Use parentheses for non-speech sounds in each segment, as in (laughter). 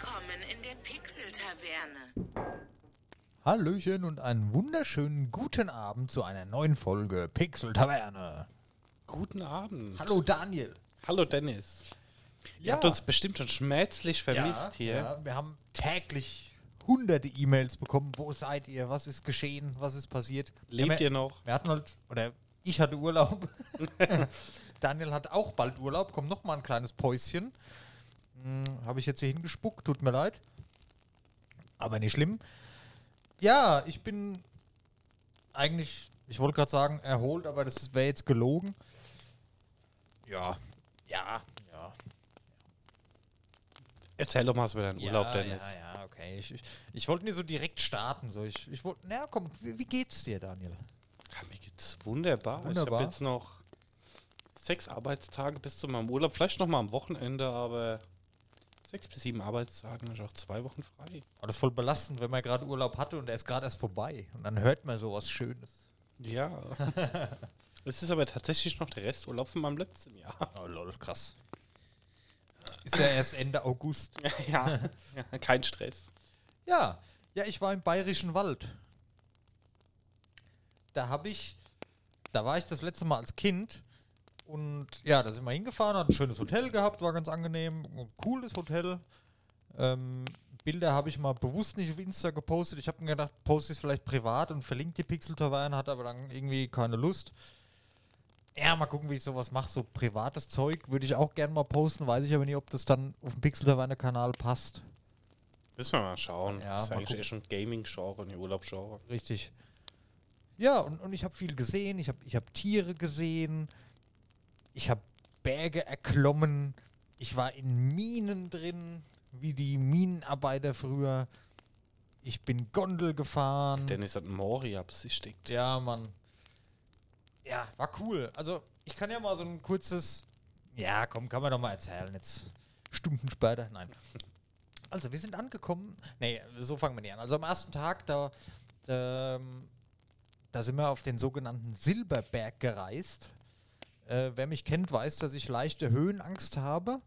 Willkommen in der Pixel-Taverne. Hallöchen und einen wunderschönen guten Abend zu einer neuen Folge Pixel Taverne. Guten Abend. Hallo Daniel. Hallo Dennis. Ihr habt uns bestimmt schon schmerzlich vermisst hier. Ja, wir haben täglich hunderte E-Mails bekommen. Wo seid ihr? Was ist geschehen? Was ist passiert? Lebt wir, ihr noch? Wir hatten halt, oder ich hatte Urlaub. (laughs) (laughs) Daniel hat auch bald Urlaub. Kommt noch mal ein kleines Päuschen. Hm, Habe ich jetzt hier hingespuckt. Tut mir leid. Aber nicht schlimm. Ja, ich bin eigentlich, ich wollte gerade sagen, erholt, aber das wäre jetzt gelogen. Ja, ja, ja. Erzähl doch mal was über deinen Urlaub, ja, Dennis. Ja, ja, okay. Ich, ich, ich wollte nicht so direkt starten. So. Ich, ich wollte, na komm, wie, wie geht's dir, Daniel? Ja, mir geht's wunderbar. Ich Wunderbar. habe jetzt noch sechs Arbeitstage bis zu meinem Urlaub. Vielleicht noch mal am Wochenende, aber sechs bis sieben Arbeitstage und ich auch zwei Wochen frei. Aber das ist voll belastend, wenn man gerade Urlaub hatte und der ist gerade erst vorbei. Und dann hört man sowas Schönes. Ja. (laughs) Es ist aber tatsächlich noch der Resturlaub von meinem letzten Jahr. Oh lol, krass. Ist ja erst Ende August. (laughs) ja, ja, kein Stress. Ja, ja, ich war im Bayerischen Wald. Da habe ich, da war ich das letzte Mal als Kind und ja, da sind wir hingefahren, hat ein schönes Hotel gehabt, war ganz angenehm, ein cooles Hotel. Ähm, Bilder habe ich mal bewusst nicht auf Insta gepostet. Ich habe mir gedacht, poste es vielleicht privat und verlinke die Pixel Taverne, hatte aber dann irgendwie keine Lust. Ja, mal gucken, wie ich sowas mache. So privates Zeug würde ich auch gerne mal posten, weiß ich aber nicht, ob das dann auf dem Pixel Taverne Kanal passt. Müssen wir mal schauen. Ja, das ist eigentlich eher schon Gaming-Genre, ein Urlaubsgenre. Richtig. Ja, und, und ich habe viel gesehen. Ich habe ich hab Tiere gesehen. Ich habe Berge erklommen. Ich war in Minen drin, wie die Minenarbeiter früher. Ich bin Gondel gefahren. Dennis hat Moria besichtigt. Ja, Mann. Ja, war cool. Also, ich kann ja mal so ein kurzes. Ja, komm, kann man doch mal erzählen. Jetzt Stunden später. Nein. (laughs) Also, wir sind angekommen. Nee, so fangen wir nicht an. Also, am ersten Tag, da, ähm, da sind wir auf den sogenannten Silberberg gereist. Äh, wer mich kennt, weiß, dass ich leichte Höhenangst habe.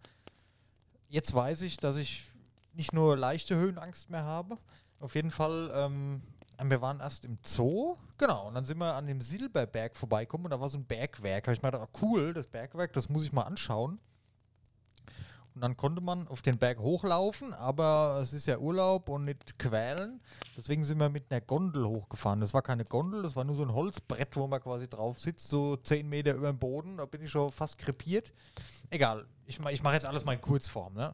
Jetzt weiß ich, dass ich nicht nur leichte Höhenangst mehr habe. Auf jeden Fall, ähm, wir waren erst im Zoo, genau, und dann sind wir an dem Silberberg vorbeikommen und da war so ein Bergwerk. Habe ich mir gedacht, ah, cool, das Bergwerk, das muss ich mal anschauen. Und dann konnte man auf den Berg hochlaufen, aber es ist ja Urlaub und nicht quälen. Deswegen sind wir mit einer Gondel hochgefahren. Das war keine Gondel, das war nur so ein Holzbrett, wo man quasi drauf sitzt, so 10 Meter über dem Boden. Da bin ich schon fast krepiert. Egal, ich, ich mache jetzt alles mal in Kurzform. Ne?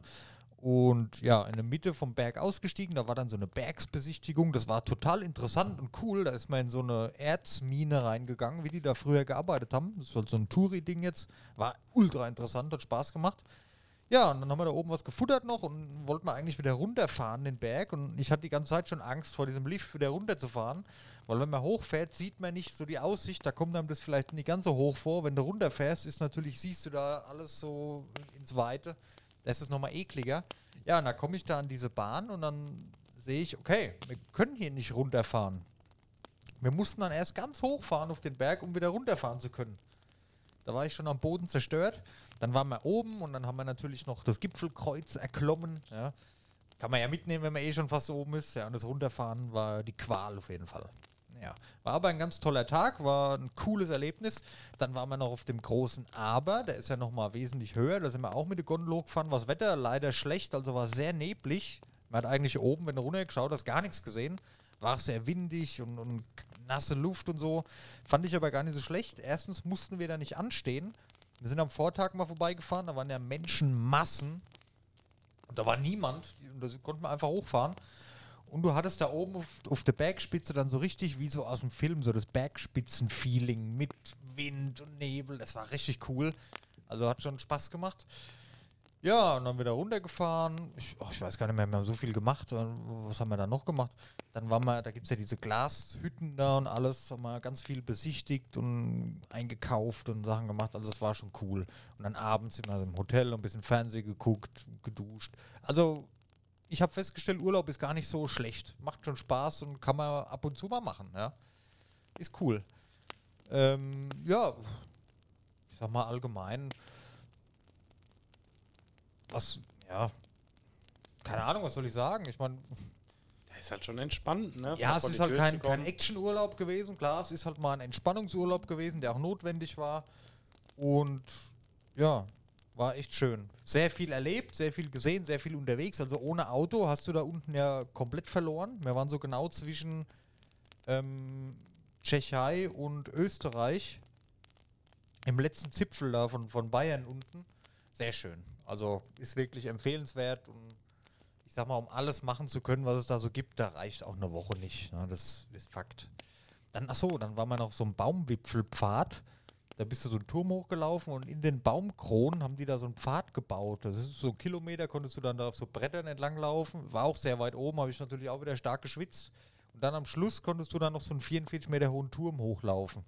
Und ja, in der Mitte vom Berg ausgestiegen, da war dann so eine Bergsbesichtigung. Das war total interessant und cool. Da ist man in so eine Erzmine reingegangen, wie die da früher gearbeitet haben. Das ist halt so ein Touri-Ding jetzt. War ultra interessant, hat Spaß gemacht. Ja, und dann haben wir da oben was gefuttert noch und wollten wir eigentlich wieder runterfahren, den Berg. Und ich hatte die ganze Zeit schon Angst vor diesem Lift wieder runterzufahren. Weil wenn man hochfährt, sieht man nicht so die Aussicht. Da kommt einem das vielleicht nicht ganz so hoch vor. Wenn du runterfährst, ist natürlich, siehst du da alles so ins Weite. Da ist nochmal ekliger. Ja, und da komme ich da an diese Bahn und dann sehe ich, okay, wir können hier nicht runterfahren. Wir mussten dann erst ganz hochfahren auf den Berg, um wieder runterfahren zu können. Da war ich schon am Boden zerstört. Dann waren wir oben und dann haben wir natürlich noch das Gipfelkreuz erklommen. Ja. Kann man ja mitnehmen, wenn man eh schon fast oben ist. Ja, und das Runterfahren war die Qual auf jeden Fall. Ja, war aber ein ganz toller Tag, war ein cooles Erlebnis. Dann waren wir noch auf dem großen Aber, der ist ja noch mal wesentlich höher. Da sind wir auch mit der Gondel hochgefahren. War das Wetter leider schlecht, also war sehr neblig. Man hat eigentlich oben, wenn du runtergeschaut hast, gar nichts gesehen. War sehr windig und, und nasse Luft und so. Fand ich aber gar nicht so schlecht. Erstens mussten wir da nicht anstehen. Wir sind am Vortag mal vorbeigefahren, da waren ja Menschenmassen. Und da war niemand. Und da konnten wir einfach hochfahren. Und du hattest da oben auf, auf der Bergspitze dann so richtig wie so aus dem Film, so das Bergspitzen-Feeling mit Wind und Nebel. Das war richtig cool. Also hat schon Spaß gemacht. Ja, und dann wieder runtergefahren. Ich, oh, ich weiß gar nicht mehr, wir haben so viel gemacht. Was haben wir da noch gemacht? Dann waren wir, da gibt es ja diese Glashütten da und alles, haben wir ganz viel besichtigt und eingekauft und Sachen gemacht. Also das war schon cool. Und dann abends sind wir im Hotel und ein bisschen Fernsehen geguckt, geduscht. Also ich habe festgestellt, Urlaub ist gar nicht so schlecht. Macht schon Spaß und kann man ab und zu mal machen, ja. Ist cool. Ähm, ja, ich sag mal allgemein, was, ja, keine Ahnung, was soll ich sagen? Ich meine, ist halt schon entspannt, ne? ja, es ist halt Tür kein, kein. Actionurlaub gewesen. Klar, es ist halt mal ein Entspannungsurlaub gewesen, der auch notwendig war. Und ja, war echt schön. Sehr viel erlebt, sehr viel gesehen, sehr viel unterwegs. Also ohne Auto hast du da unten ja komplett verloren. Wir waren so genau zwischen ähm, Tschechei und Österreich. Im letzten Zipfel da von, von Bayern unten. Sehr schön. Also ist wirklich empfehlenswert und ich sag mal, um alles machen zu können, was es da so gibt, da reicht auch eine Woche nicht. Ne? Das ist Fakt. Dann, ach dann war man auf so einem Baumwipfelpfad. Da bist du so einen Turm hochgelaufen und in den Baumkronen haben die da so einen Pfad gebaut. Das ist so ein Kilometer, konntest du dann da auf so Brettern entlang laufen. War auch sehr weit oben, habe ich natürlich auch wieder stark geschwitzt. Und dann am Schluss konntest du dann noch so einen 44 Meter hohen Turm hochlaufen.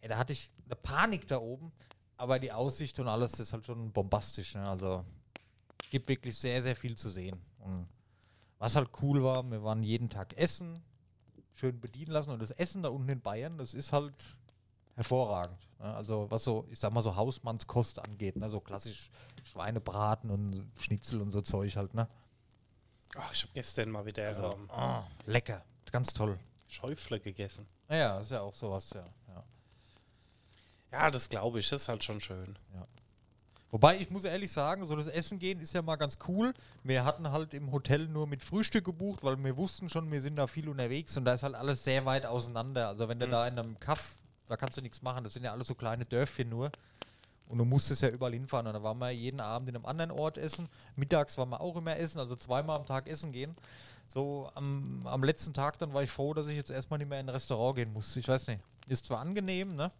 Ey, da hatte ich eine Panik da oben, aber die Aussicht und alles ist halt schon bombastisch. Ne? Also gibt wirklich sehr, sehr viel zu sehen. Und was halt cool war, wir waren jeden Tag essen, schön bedienen lassen und das Essen da unten in Bayern, das ist halt hervorragend. Ne? Also was so, ich sag mal so Hausmannskost angeht, ne? so klassisch Schweinebraten und Schnitzel und so Zeug halt, ne? Ach, ich habe gestern mal wieder Also, ähm, ah, lecker, ganz toll. Schäufle gegessen. Ja, ist ja auch sowas, ja. ja. Ja, das glaube ich, das ist halt schon schön. Wobei ich muss ehrlich sagen, so das Essen gehen ist ja mal ganz cool. Wir hatten halt im Hotel nur mit Frühstück gebucht, weil wir wussten schon, wir sind da viel unterwegs und da ist halt alles sehr weit auseinander. Also wenn du da in einem Kaff, da kannst du nichts machen, das sind ja alles so kleine Dörfchen nur. Und du musstest ja überall hinfahren. Und da waren wir jeden Abend in einem anderen Ort essen. Mittags waren wir auch immer essen, also zweimal am Tag essen gehen. So am, am letzten Tag dann war ich froh, dass ich jetzt erstmal nicht mehr in ein Restaurant gehen muss. Ich weiß nicht. Ist zwar angenehm, ne?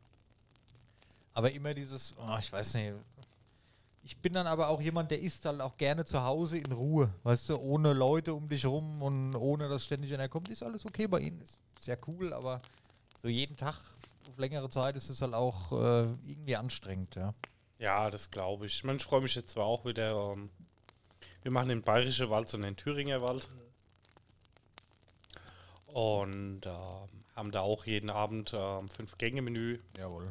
Aber immer dieses, oh, ich weiß nicht. Ich bin dann aber auch jemand, der isst halt auch gerne zu Hause in Ruhe. Weißt du, ohne Leute um dich rum und ohne, dass ständig einer kommt, ist alles okay bei ihnen. Ist sehr cool, aber so jeden Tag auf längere Zeit ist es halt auch äh, irgendwie anstrengend, ja. Ja, das glaube ich. Mein, ich freue mich jetzt zwar auch wieder. Ähm, wir machen den Bayerischen Wald und den Thüringer Wald. Und ähm, haben da auch jeden Abend ähm, fünf Gänge-Menü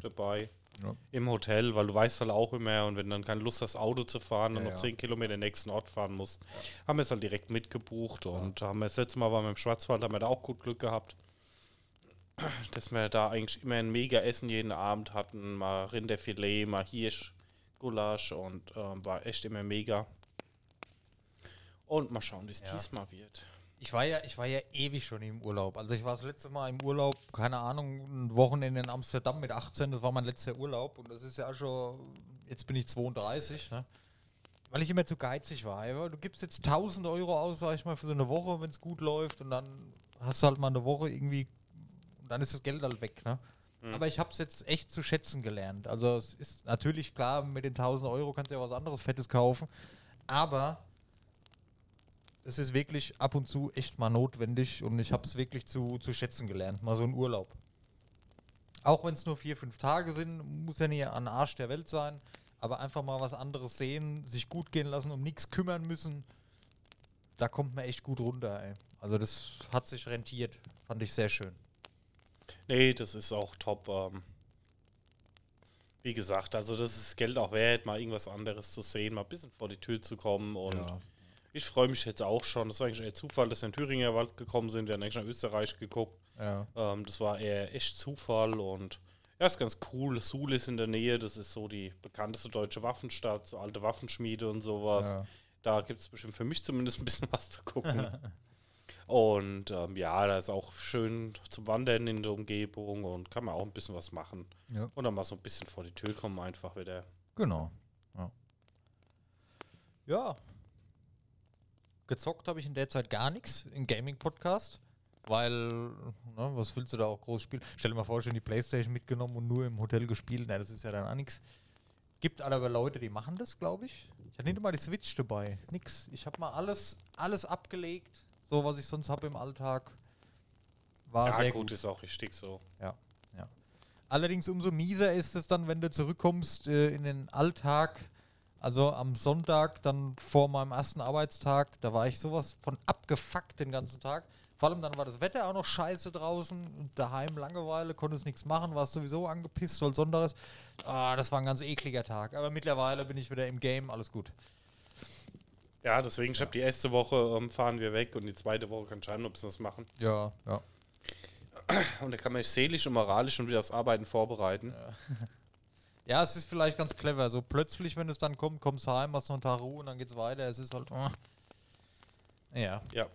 dabei. Ja. Im Hotel, weil du weißt halt auch immer, und wenn du dann keine Lust hast, Auto zu fahren und Ja, noch ja. zehn Kilometer in den nächsten Ort fahren musst, haben wir es halt direkt mitgebucht. Und haben wir das letzte Mal waren wir im Schwarzwald, haben wir da auch gut Glück gehabt. Dass wir da eigentlich immer ein mega Essen jeden Abend hatten. Mal Rinderfilet, mal Hirsch, Gulasch und ähm, war echt immer mega. Und mal schauen, wie es Ja. diesmal wird. Ich war ja, ich war ja ewig schon im Urlaub. Also ich war das letzte Mal im Urlaub, keine Ahnung, ein Wochenende in Amsterdam mit 18, das war mein letzter Urlaub und das ist ja schon, jetzt bin ich 32, ne? Weil ich immer zu geizig war. Du gibst jetzt 1000 Euro aus, sag ich mal, für so eine Woche, wenn es gut läuft und dann hast du halt mal eine Woche irgendwie, und dann ist das Geld halt weg, ne? Aber ich habe es jetzt echt zu schätzen gelernt. Also es ist natürlich klar, mit den 1000 Euro kannst du ja was anderes Fettes kaufen, aber es ist wirklich ab und zu echt mal notwendig und ich habe es wirklich zu, zu schätzen gelernt. Mal so ein Urlaub. Auch wenn es nur vier, fünf Tage sind, muss ja nicht an Arsch der Welt sein, aber einfach mal was anderes sehen, sich gut gehen lassen, um nichts kümmern müssen, da kommt man echt gut runter. Ey. Also das hat sich rentiert, fand ich sehr schön. Nee, das ist auch top. Ähm, wie gesagt, also das ist Geld auch wert, mal irgendwas anderes zu sehen, mal ein bisschen vor die Tür zu kommen. Und ich freue mich jetzt auch schon. Das war eigentlich eher Zufall, dass wir in Thüringer Wald gekommen sind. Wir haben eigentlich nach Österreich geguckt. Ja. Ähm, das war eher echt Zufall und ja, ist ganz cool. Suhl ist in der Nähe, das ist so die bekannteste deutsche Waffenstadt, so alte Waffenschmiede und sowas. Ja. Da gibt es bestimmt für mich zumindest ein bisschen (laughs) was zu gucken. und ähm, ja, da ist auch schön zum Wandern in der Umgebung und kann man auch ein bisschen was machen. Ja. Und dann mal so ein bisschen vor die Tür kommen, einfach wieder. Genau. Ja. ja. Gezockt habe ich in der Zeit gar nichts im Gaming-Podcast, weil, ne, was willst du da auch groß spielen? Stell dir mal vor, schon die Playstation mitgenommen und nur im Hotel gespielt. Na, das ist ja dann auch nichts. Gibt aber Leute, die machen das, glaube ich. Ich hatte nicht mal die Switch dabei. Nix. Ich habe mal alles, alles abgelegt, so was ich sonst habe im Alltag. War ja, sehr gut, gut. ist auch richtig so. Ja, ja. Allerdings umso mieser ist es dann, wenn du zurückkommst äh, in den Alltag. Also am Sonntag, dann vor meinem ersten Arbeitstag, da war ich sowas von abgefuckt den ganzen Tag. Vor allem dann war das Wetter auch noch scheiße draußen daheim Langeweile, konntest nichts machen, warst sowieso angepisst, weil Sonntag ist. Ah, das war ein ganz ekliger Tag. Aber mittlerweile bin ich wieder im Game, alles gut. Ja, deswegen, ich habe die erste Woche ähm, fahren wir weg und die zweite Woche kann Scheinbusiness machen. Ja, ja. Und da kann man sich seelisch und moralisch schon wieder aufs Arbeiten vorbereiten. Ja, (laughs) es ist vielleicht ganz clever. So plötzlich, wenn es dann kommt, kommst du heim, hast noch einen Tag Ruhe und dann geht's weiter. Es ist halt. oh. Ja. Ja.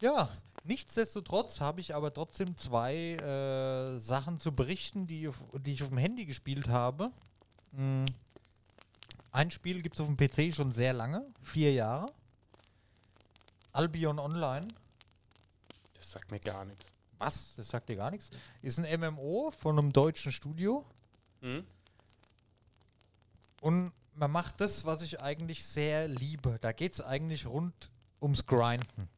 Ja, nichtsdestotrotz habe ich aber trotzdem zwei äh, Sachen zu berichten, die, auf- die ich auf dem Handy gespielt habe. Mm. Ein Spiel gibt es auf dem PC schon sehr lange, vier Jahre. Albion Online. Das sagt mir gar nichts. Was? Das sagt dir gar nichts. Ist ein MMO von einem deutschen Studio. Hm? Und man macht das, was ich eigentlich sehr liebe. Da geht es eigentlich rund ums Grinden.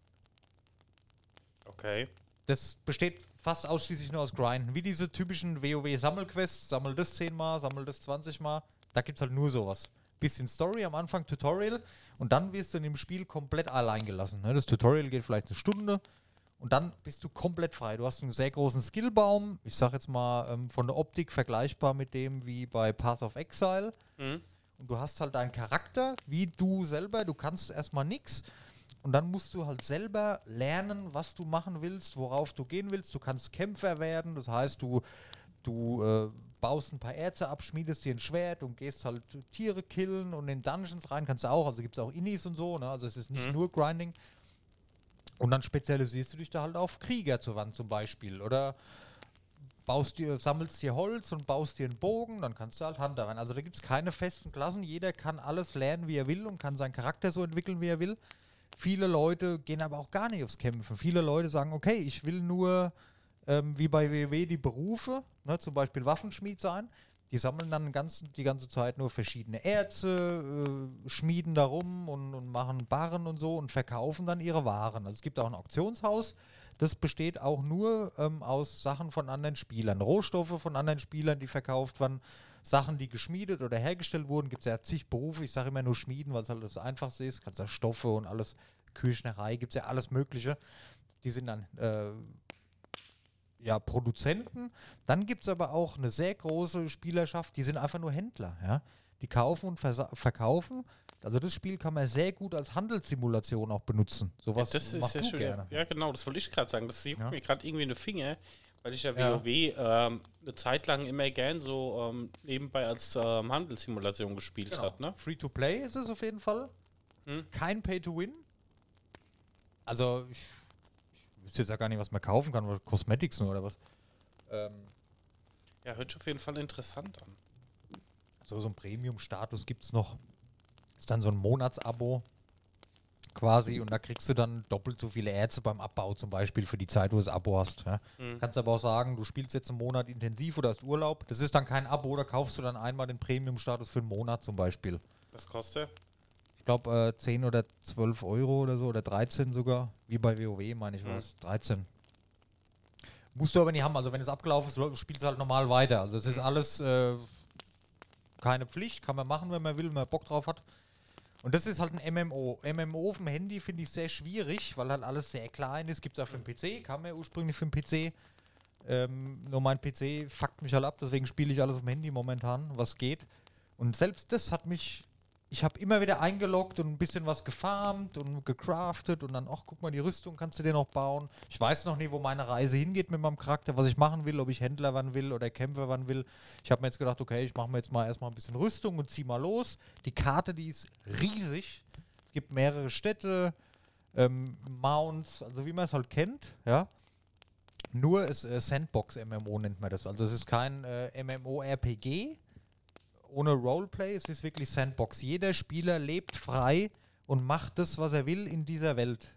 Okay. Das besteht fast ausschließlich nur aus Grinden. Wie diese typischen WoW-Sammelquests. Sammel das 10 Mal, sammel das 20 Mal. Da gibt es halt nur sowas. Bisschen Story am Anfang, Tutorial. Und dann wirst du in dem Spiel komplett allein gelassen. ne? Das Tutorial geht vielleicht eine Stunde. Und dann bist du komplett frei. Du hast einen sehr großen Skillbaum. Ich sag jetzt mal ähm, von der Optik vergleichbar mit dem wie bei Path of Exile. Hm? Und du hast halt deinen Charakter, wie du selber. Du kannst erstmal nichts. Und dann musst du halt selber lernen, was du machen willst, worauf du gehen willst. Du kannst Kämpfer werden. Das heißt, du, du äh, baust ein paar Erze ab, schmiedest dir ein Schwert und gehst halt Tiere killen und in Dungeons rein kannst du auch. Also gibt es auch Innis und so. Ne? Also es ist nicht Mhm. nur Grinding. Und dann spezialisierst du dich da halt auf Krieger zur Wand zum Beispiel. Oder baust dir, sammelst dir Holz und baust dir einen Bogen, dann kannst du halt Hunter rein. Also da gibt es keine festen Klassen. Jeder kann alles lernen, wie er will und kann seinen Charakter so entwickeln, wie er will. Viele Leute gehen aber auch gar nicht aufs Kämpfen. Viele Leute sagen, okay, ich will nur, ähm, wie bei WoW, die Berufe, ne, zum Beispiel Waffenschmied sein. Die sammeln dann ganzen, die ganze Zeit nur verschiedene Erze, äh, schmieden darum und, und machen Barren und so und verkaufen dann ihre Waren. Also es gibt auch ein Auktionshaus, das besteht auch nur ähm, aus Sachen von anderen Spielern. Rohstoffe von anderen Spielern, die verkauft werden. Sachen, die geschmiedet oder hergestellt wurden. Gibt es ja zig Berufe. Ich sage immer nur Schmieden, weil es halt das Einfachste ist. Kannst ja Stoffe und alles, Küchnerei, gibt es ja alles Mögliche. Die sind dann äh, ja, Produzenten. Dann gibt es aber auch eine sehr große Spielerschaft, die sind einfach nur Händler. Ja? Die kaufen und verkaufen. Also das Spiel kann man sehr gut als Handelssimulation auch benutzen. Sowas das ist machst ja du schön. gerne. Ja, genau, das wollte ich gerade sagen. Das juckt Ja. mir gerade irgendwie in den Finger, weil ich ja Ja. WoW ähm, eine Zeit lang immer gern so ähm, nebenbei als ähm, Handelssimulation gespielt Genau. hat. Ne? Free-to-play ist es auf jeden Fall. Hm. Kein Pay-to-Win. Also, ich wüsste jetzt ja gar nicht, was man kaufen kann. Cosmetics nur oder was. Ähm, Ja, hört sich auf jeden Fall interessant an. so, so ein Premium-Status gibt es noch. Ist dann so ein Monatsabo quasi und da kriegst du dann doppelt so viele Ärzte beim Abbau zum Beispiel für die Zeit, wo du das Abo hast. Ja. Mhm. Kannst aber auch sagen, du spielst jetzt einen Monat intensiv oder hast Urlaub. Das ist dann kein Abo, da kaufst du dann einmal den Premium-Status für einen Monat zum Beispiel. Was kostet? Ich glaube äh, 10 oder 12 Euro oder so oder 13 sogar, wie bei WoW meine ich Mhm. was. 13. Musst du aber nicht haben, also wenn es abgelaufen ist, spielst du halt normal weiter. Also es ist alles äh, keine Pflicht, kann man machen, wenn man will, wenn man Bock drauf hat. Und das ist halt ein MMO. MMO auf dem Handy finde ich sehr schwierig, weil halt alles sehr klein ist. Gibt es auch für den PC, kam ja ursprünglich für den PC. Ähm, nur mein PC fuckt mich halt ab, deswegen spiele ich alles auf dem Handy momentan, was geht. Und selbst das hat mich. Ich habe immer wieder eingeloggt und ein bisschen was gefarmt und gecraftet und dann, ach, guck mal, die Rüstung kannst du dir noch bauen. Ich weiß noch nie, wo meine Reise hingeht mit meinem Charakter, was ich machen will, ob ich Händler wann will oder Kämpfer wann will. Ich habe mir jetzt gedacht, okay, ich mache mir jetzt mal erstmal ein bisschen Rüstung und zieh mal los. Die Karte, die ist riesig. Es gibt mehrere Städte, ähm, Mounts, also wie man es halt kennt, ja. Nur ist äh, Sandbox-MMO nennt man das. Also es ist kein äh, MMO-RPG ohne Roleplay, es ist wirklich Sandbox. Jeder Spieler lebt frei und macht das, was er will in dieser Welt.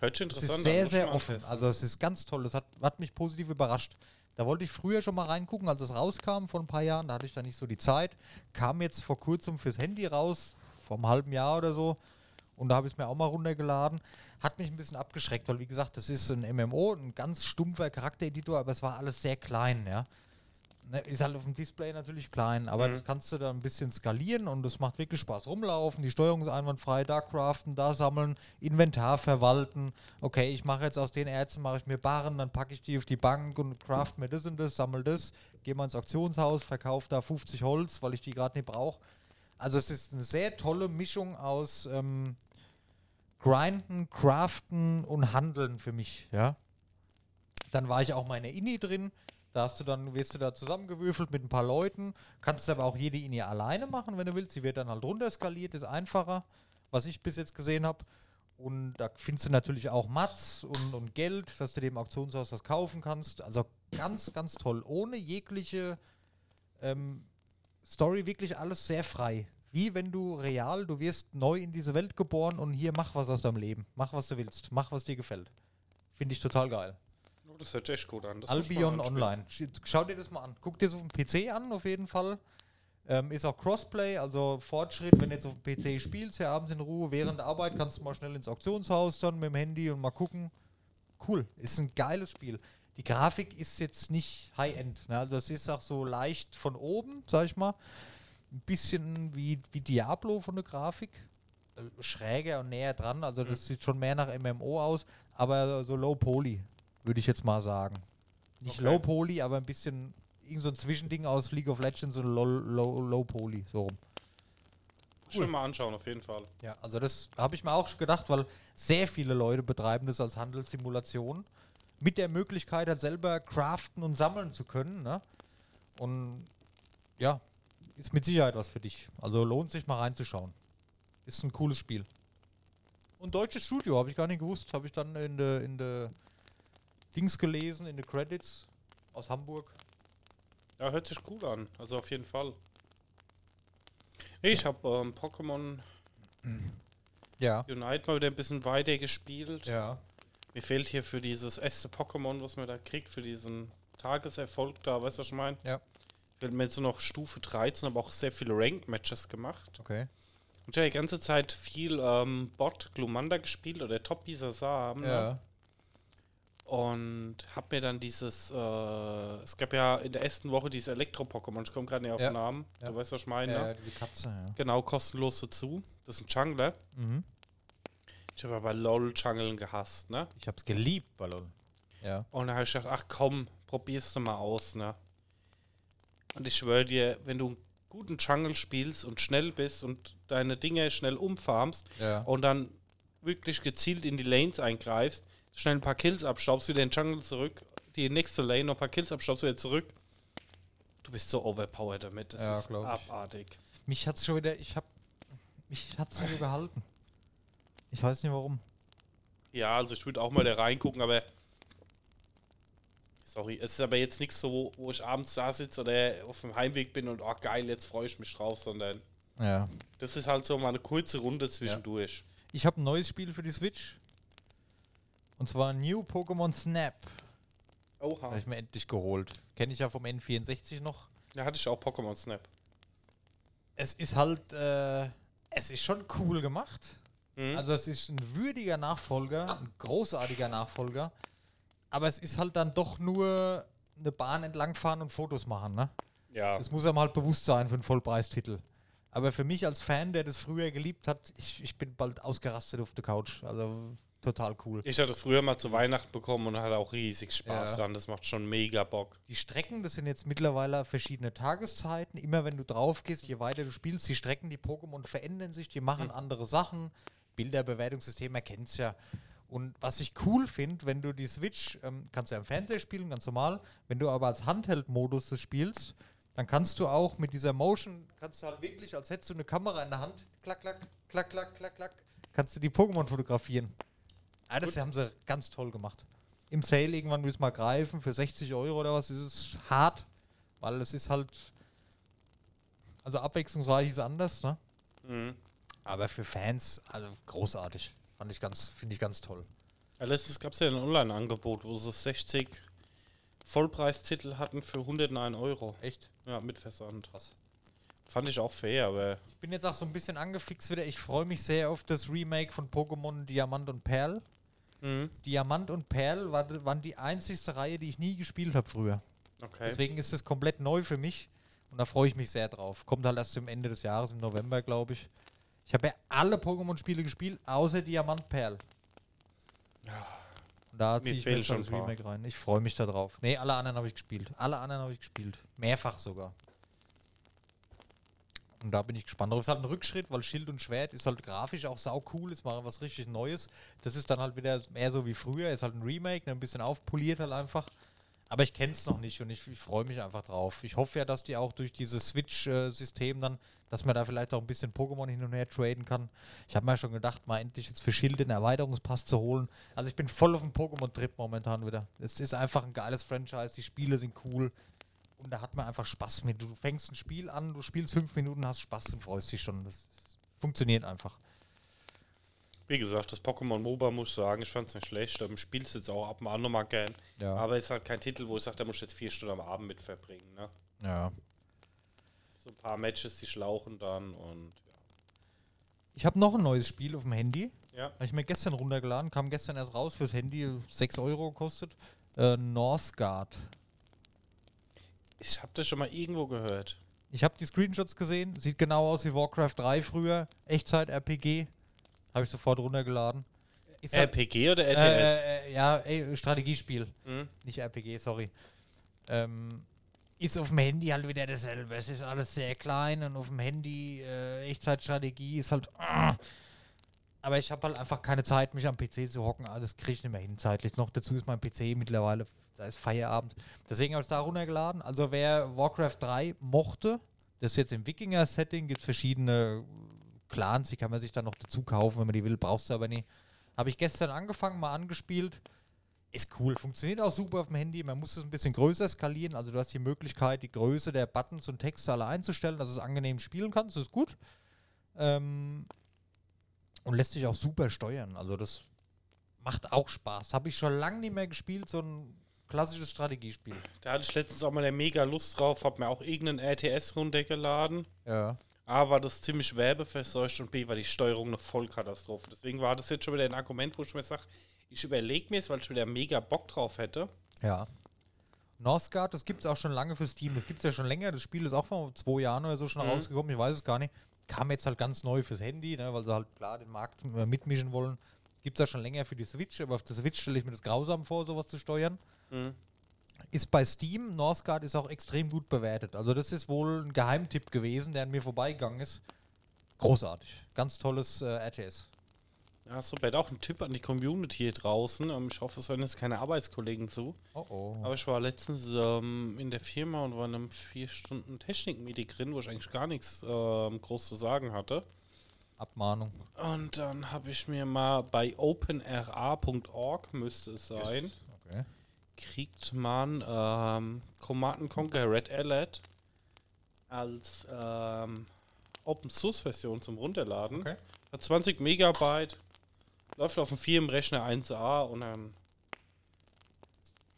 Hört sich Es interessant ist sehr, an. muss ich sehr mal offen. Also es ist ganz toll. Das hat, hat mich positiv überrascht. Da wollte ich früher schon mal reingucken, als es rauskam vor ein paar Jahren. Da hatte ich da nicht so die Zeit. Kam jetzt vor kurzem fürs Handy raus, vor einem halben Jahr oder so. Und da habe ich es mir auch mal runtergeladen. Hat mich ein bisschen abgeschreckt, weil wie gesagt, das ist ein MMO, ein ganz stumpfer Charaktereditor, aber es war alles sehr klein, ja. Ne, Ist halt auf dem Display natürlich klein, aber Mhm. das kannst du dann ein bisschen skalieren und es macht wirklich Spaß. Rumlaufen, die Steuerung ist einwandfrei, da craften, da sammeln, Inventar verwalten. Okay, ich mache jetzt aus den Erzen, mache ich mir Barren, dann packe ich die auf die Bank und craft mir das und das, sammel das, gehe mal ins Auktionshaus, verkaufe da 50 Holz, weil ich die gerade nicht brauche. Also es ist eine sehr tolle Mischung aus ähm, Grinden, Craften und Handeln für mich, ja. Dann war ich auch mal in der Inni drin. Da hast du dann, wirst du da zusammengewürfelt mit ein paar Leuten. Kannst aber auch jede Inni alleine machen, wenn du willst. Die wird dann halt runter skaliert, ist einfacher, was ich bis jetzt gesehen habe. Und da findest du natürlich auch Mats und, und Geld, dass du dem Auktionshaus was kaufen kannst. Also ganz, ganz toll. Ohne jegliche ähm, Story, wirklich alles sehr frei. Wie wenn du real, du wirst neu in diese Welt geboren und hier mach was aus deinem Leben. Mach, was du willst. Mach, was dir gefällt. Finde ich total geil. Oh, das hört echt gut an. Das Albion. Online. Sch- Schau dir das mal an. Guck dir es auf dem PC an, auf jeden Fall. Ähm, ist auch Crossplay, also Fortschritt, wenn du jetzt auf dem PC spielst, ja abends in Ruhe, während der Arbeit kannst du mal schnell ins Auktionshaus dann mit dem Handy und mal gucken. Cool, ist ein geiles Spiel. Die Grafik ist jetzt nicht High-End, ne? also es ist auch so leicht von oben, sag ich mal. Ein bisschen wie, wie Diablo von der Grafik. Äh, Schräger und näher dran, also das sieht schon mehr nach MMO aus, aber so Low Poly, würde ich jetzt mal sagen. Nicht Okay. Low Poly, aber ein bisschen irgend so ein Zwischending aus League of Legends und Low, low, low Poly, so rum. Schon mal anschauen, auf jeden Fall. Ja, also das habe ich mir auch gedacht, weil sehr viele Leute betreiben das als Handelssimulation mit der Möglichkeit halt selber craften und sammeln zu können, ne? Und ja, ist mit Sicherheit was für dich. Also lohnt sich mal reinzuschauen. Ist ein cooles Spiel. Und deutsches Studio, habe ich gar nicht gewusst, habe ich dann in der in der Dings gelesen, in den Credits aus Hamburg. Ja, hört sich gut an. Also auf jeden Fall. Ich habe ähm, Pokémon (clears throat) Ja. Unite mal wieder ein bisschen weiter gespielt. Ja. Mir fehlt hier für dieses erste Pokémon, was man da kriegt, für diesen Tageserfolg da, weißt du, was ich meine? Ja. Fehlt mir jetzt noch Stufe 13, aber auch sehr viele Ranked-Matches gemacht. Okay. Und ich habe die ganze Zeit viel ähm, Bot Glumanda gespielt oder Top dieser Samen. Ja. Und hab mir dann dieses, äh, es gab ja in der ersten Woche dieses Elektro-Pokémon, ich komme gerade nicht auf Ja. den Namen, Ja. du weißt, was ich meine, Ja, ne? diese Katze, ja. Genau, kostenlos dazu. Das ist ein Jungler. Mhm. Ich habe aber LOL Jungeln gehasst, ne? Ich hab's geliebt, Ballon. Ja. Und dann habe ich gedacht, ach komm, probier's doch mal aus, ne? Und ich schwöre dir, wenn du einen guten Jungle spielst und schnell bist und deine Dinge schnell umfarmst Ja. und dann wirklich gezielt in die Lanes eingreifst, schnell ein paar Kills abstaubst, wieder in den Jungle zurück, die nächste Lane noch ein paar Kills abstaubst, wieder zurück. Du bist so overpowered damit. Das Ja, ist glaub ich. abartig. Mich hat's schon wieder, ich hab, mich hat's so gehalten. Ich weiß nicht warum. Ja, also ich würde auch mal da reingucken, aber sorry, es ist aber jetzt nichts so, wo ich abends da sitze oder auf dem Heimweg bin und oh geil, jetzt freue ich mich drauf, sondern Ja. das ist halt so mal eine kurze Runde zwischendurch. Ich habe ein neues Spiel für die Switch. Und zwar New Pokémon Snap. Oha. Habe ich mir endlich geholt. Kenne ich ja vom N64 noch. Da hatte ich auch Pokémon Snap. Es ist halt, äh, es ist schon cool gemacht. Mhm. Also es ist ein würdiger Nachfolger, ein großartiger Nachfolger. Aber es ist halt dann doch nur eine Bahn entlangfahren und Fotos machen, ne? ja. Das muss einem halt bewusst sein für einen Vollpreistitel. Aber für mich als Fan, der das früher geliebt hat, ich, ich bin bald ausgerastet auf der Couch. Also total cool. Ich hatte früher mal zu Weihnachten bekommen und hatte auch riesig Spaß Ja. dran. Das macht schon mega Bock. Die Strecken, das sind jetzt mittlerweile verschiedene Tageszeiten. Immer wenn du drauf gehst, je weiter du spielst, die Strecken, die Pokémon verändern sich, die machen andere Sachen. Bilderbewertungssystem erkennt es ja. Und was ich cool finde, wenn du die Switch, ähm, kannst du ja im Fernseher spielen, ganz normal. Wenn du aber als Handheld-Modus das spielst, dann kannst du auch mit dieser Motion, kannst du halt wirklich, als hättest du eine Kamera in der Hand, klack, klack, klack, klack, klack, klack, kannst du die Pokémon fotografieren. Ah, das haben sie ganz toll gemacht. Im Sale irgendwann willst du mal greifen, für 60 Euro oder was, ist es hart, weil es ist halt, also abwechslungsreich ist anders, ne? Mhm. Aber für Fans, also großartig. Fand ich ganz, finde ich ganz toll. Ja, letztens gab es ja ein Online-Angebot, wo sie 60 Vollpreistitel hatten für 109 Euro. Echt? Ja, mit Versand. Krass. Fand ich auch fair, aber Ich bin jetzt auch so ein bisschen angefixt wieder. Ich freue mich sehr auf das Remake von Pokémon Diamant und Perl. Mhm. Diamant und Perl war, waren die einzigste Reihe, die ich nie gespielt habe früher. okay. Deswegen ist es komplett neu für mich und da freue ich mich sehr drauf. Kommt halt erst zum Ende des Jahres, im November, glaube ich. Ich habe ja alle Pokémon-Spiele gespielt, außer Diamant Perl. Und da ziehe ich mir jetzt schon das. Remake rein. Ich freue mich da drauf. Nee, alle anderen habe ich gespielt. Alle anderen habe ich gespielt. Mehrfach sogar. Und da bin ich gespannt drauf. Ist halt ein Rückschritt, weil Schild und Schwert ist halt grafisch auch sau cool, ist mal was richtig Neues. Das ist dann halt wieder mehr so wie früher, ist halt ein Remake, ne, ein bisschen aufpoliert halt einfach. Aber ich kenne es noch nicht und ich, ich freue mich einfach drauf. Ich hoffe ja, dass die auch durch dieses Switch-System dann, dass man da vielleicht auch ein bisschen Pokémon hin und her traden kann. Ich habe mir schon gedacht, mal endlich jetzt für Schild den Erweiterungspass zu holen. Also ich bin voll auf dem Pokémon-Trip momentan wieder. Es ist einfach ein geiles Franchise, die Spiele sind cool. Und da hat man einfach Spaß mit. Du fängst ein Spiel an, du spielst fünf Minuten, hast Spaß und freust dich schon. Das funktioniert einfach. Wie gesagt, das Pokémon MOBA muss ich sagen, ich fand es nicht schlecht. Ich spiele es jetzt auch ab und an nochmal gern. Ja. Aber es ist halt kein Titel, wo ich sage, da muss ich jetzt vier Stunden am Abend mit verbringen. Ne? Ja. So ein paar Matches, die schlauchen dann und Ich habe noch ein neues Spiel auf dem Handy. ja. Habe ich mir gestern runtergeladen, kam gestern erst raus fürs Handy, 6 Euro kostet. Äh, Northgard. Ich habe das schon mal irgendwo gehört. Ich habe die Screenshots gesehen, sieht genau aus wie Warcraft 3 früher. Echtzeit-RPG. Habe ich sofort runtergeladen. Ist RPG oder RTS? Äh, äh, ja, ey, Strategiespiel. Mhm. Nicht RPG, sorry. Ähm, ist auf dem Handy halt wieder dasselbe. Es ist alles sehr klein und auf dem Handy äh, Echtzeitstrategie ist halt. ah. Aber ich habe halt einfach keine Zeit, mich am PC zu hocken. Also das kriege ich nicht mehr hin zeitlich. Noch dazu ist mein PC mittlerweile, da ist Feierabend. Deswegen habe ich es da runtergeladen. Also wer Warcraft 3 mochte, das ist jetzt im Wikinger-Setting, gibt es verschiedene Clans, die kann man sich dann noch dazu kaufen, wenn man die will, brauchst du aber nie. Habe ich gestern angefangen, mal angespielt. Ist cool, funktioniert auch super auf dem Handy. Man muss es ein bisschen größer skalieren. Also du hast die Möglichkeit, die Größe der Buttons und Texte alle einzustellen, dass du es angenehm spielen kannst. Das ist gut. Ähm, und lässt sich auch super steuern. Also das macht auch Spaß. Habe ich schon lange nicht mehr gespielt, so ein klassisches Strategiespiel. Da hatte ich letztens auch mal der mega Lust drauf, hab mir auch irgendeinen RTS runtergeladen. Ja. A war das ziemlich werbeverseucht und B war die Steuerung eine Vollkatastrophe. Deswegen war das jetzt schon wieder ein Argument, wo ich mir sage, ich überlege mir es, weil ich wieder mega Bock drauf hätte. Ja. Northgard, das gibt es auch schon lange für Steam. Das gibt es ja schon länger. Das Spiel ist auch vor zwei Jahren oder so schon Mhm. rausgekommen. Ich weiß es gar nicht. Kam jetzt halt ganz neu fürs Handy, ne, weil sie halt klar den Markt äh, mitmischen wollen. Gibt es ja schon länger für die Switch, aber auf der Switch stelle ich mir das grausam vor, sowas zu steuern. Mhm. Ist bei Steam, Northgard ist auch extrem gut bewertet. Also das ist wohl ein Geheimtipp gewesen, der an mir vorbeigegangen ist. Großartig. Ganz tolles äh, RTS. Ja, super. Auch ein Tipp an die Community hier draußen. Ähm, ich hoffe, es hören jetzt keine Arbeitskollegen zu. Oh oh. Aber ich war letztens ähm, in der Firma und war in einem vier Stunden Technik-Meeting drin, wo ich eigentlich gar nichts ähm, groß zu sagen hatte. Abmahnung. Und dann habe ich mir mal bei openra.org, müsste es sein, Okay. kriegt man ähm, Command Conquer Red Alert als ähm, Open Source Version zum Runterladen. Okay. Hat 20 Megabyte, läuft auf dem Firmenrechner 1A und dann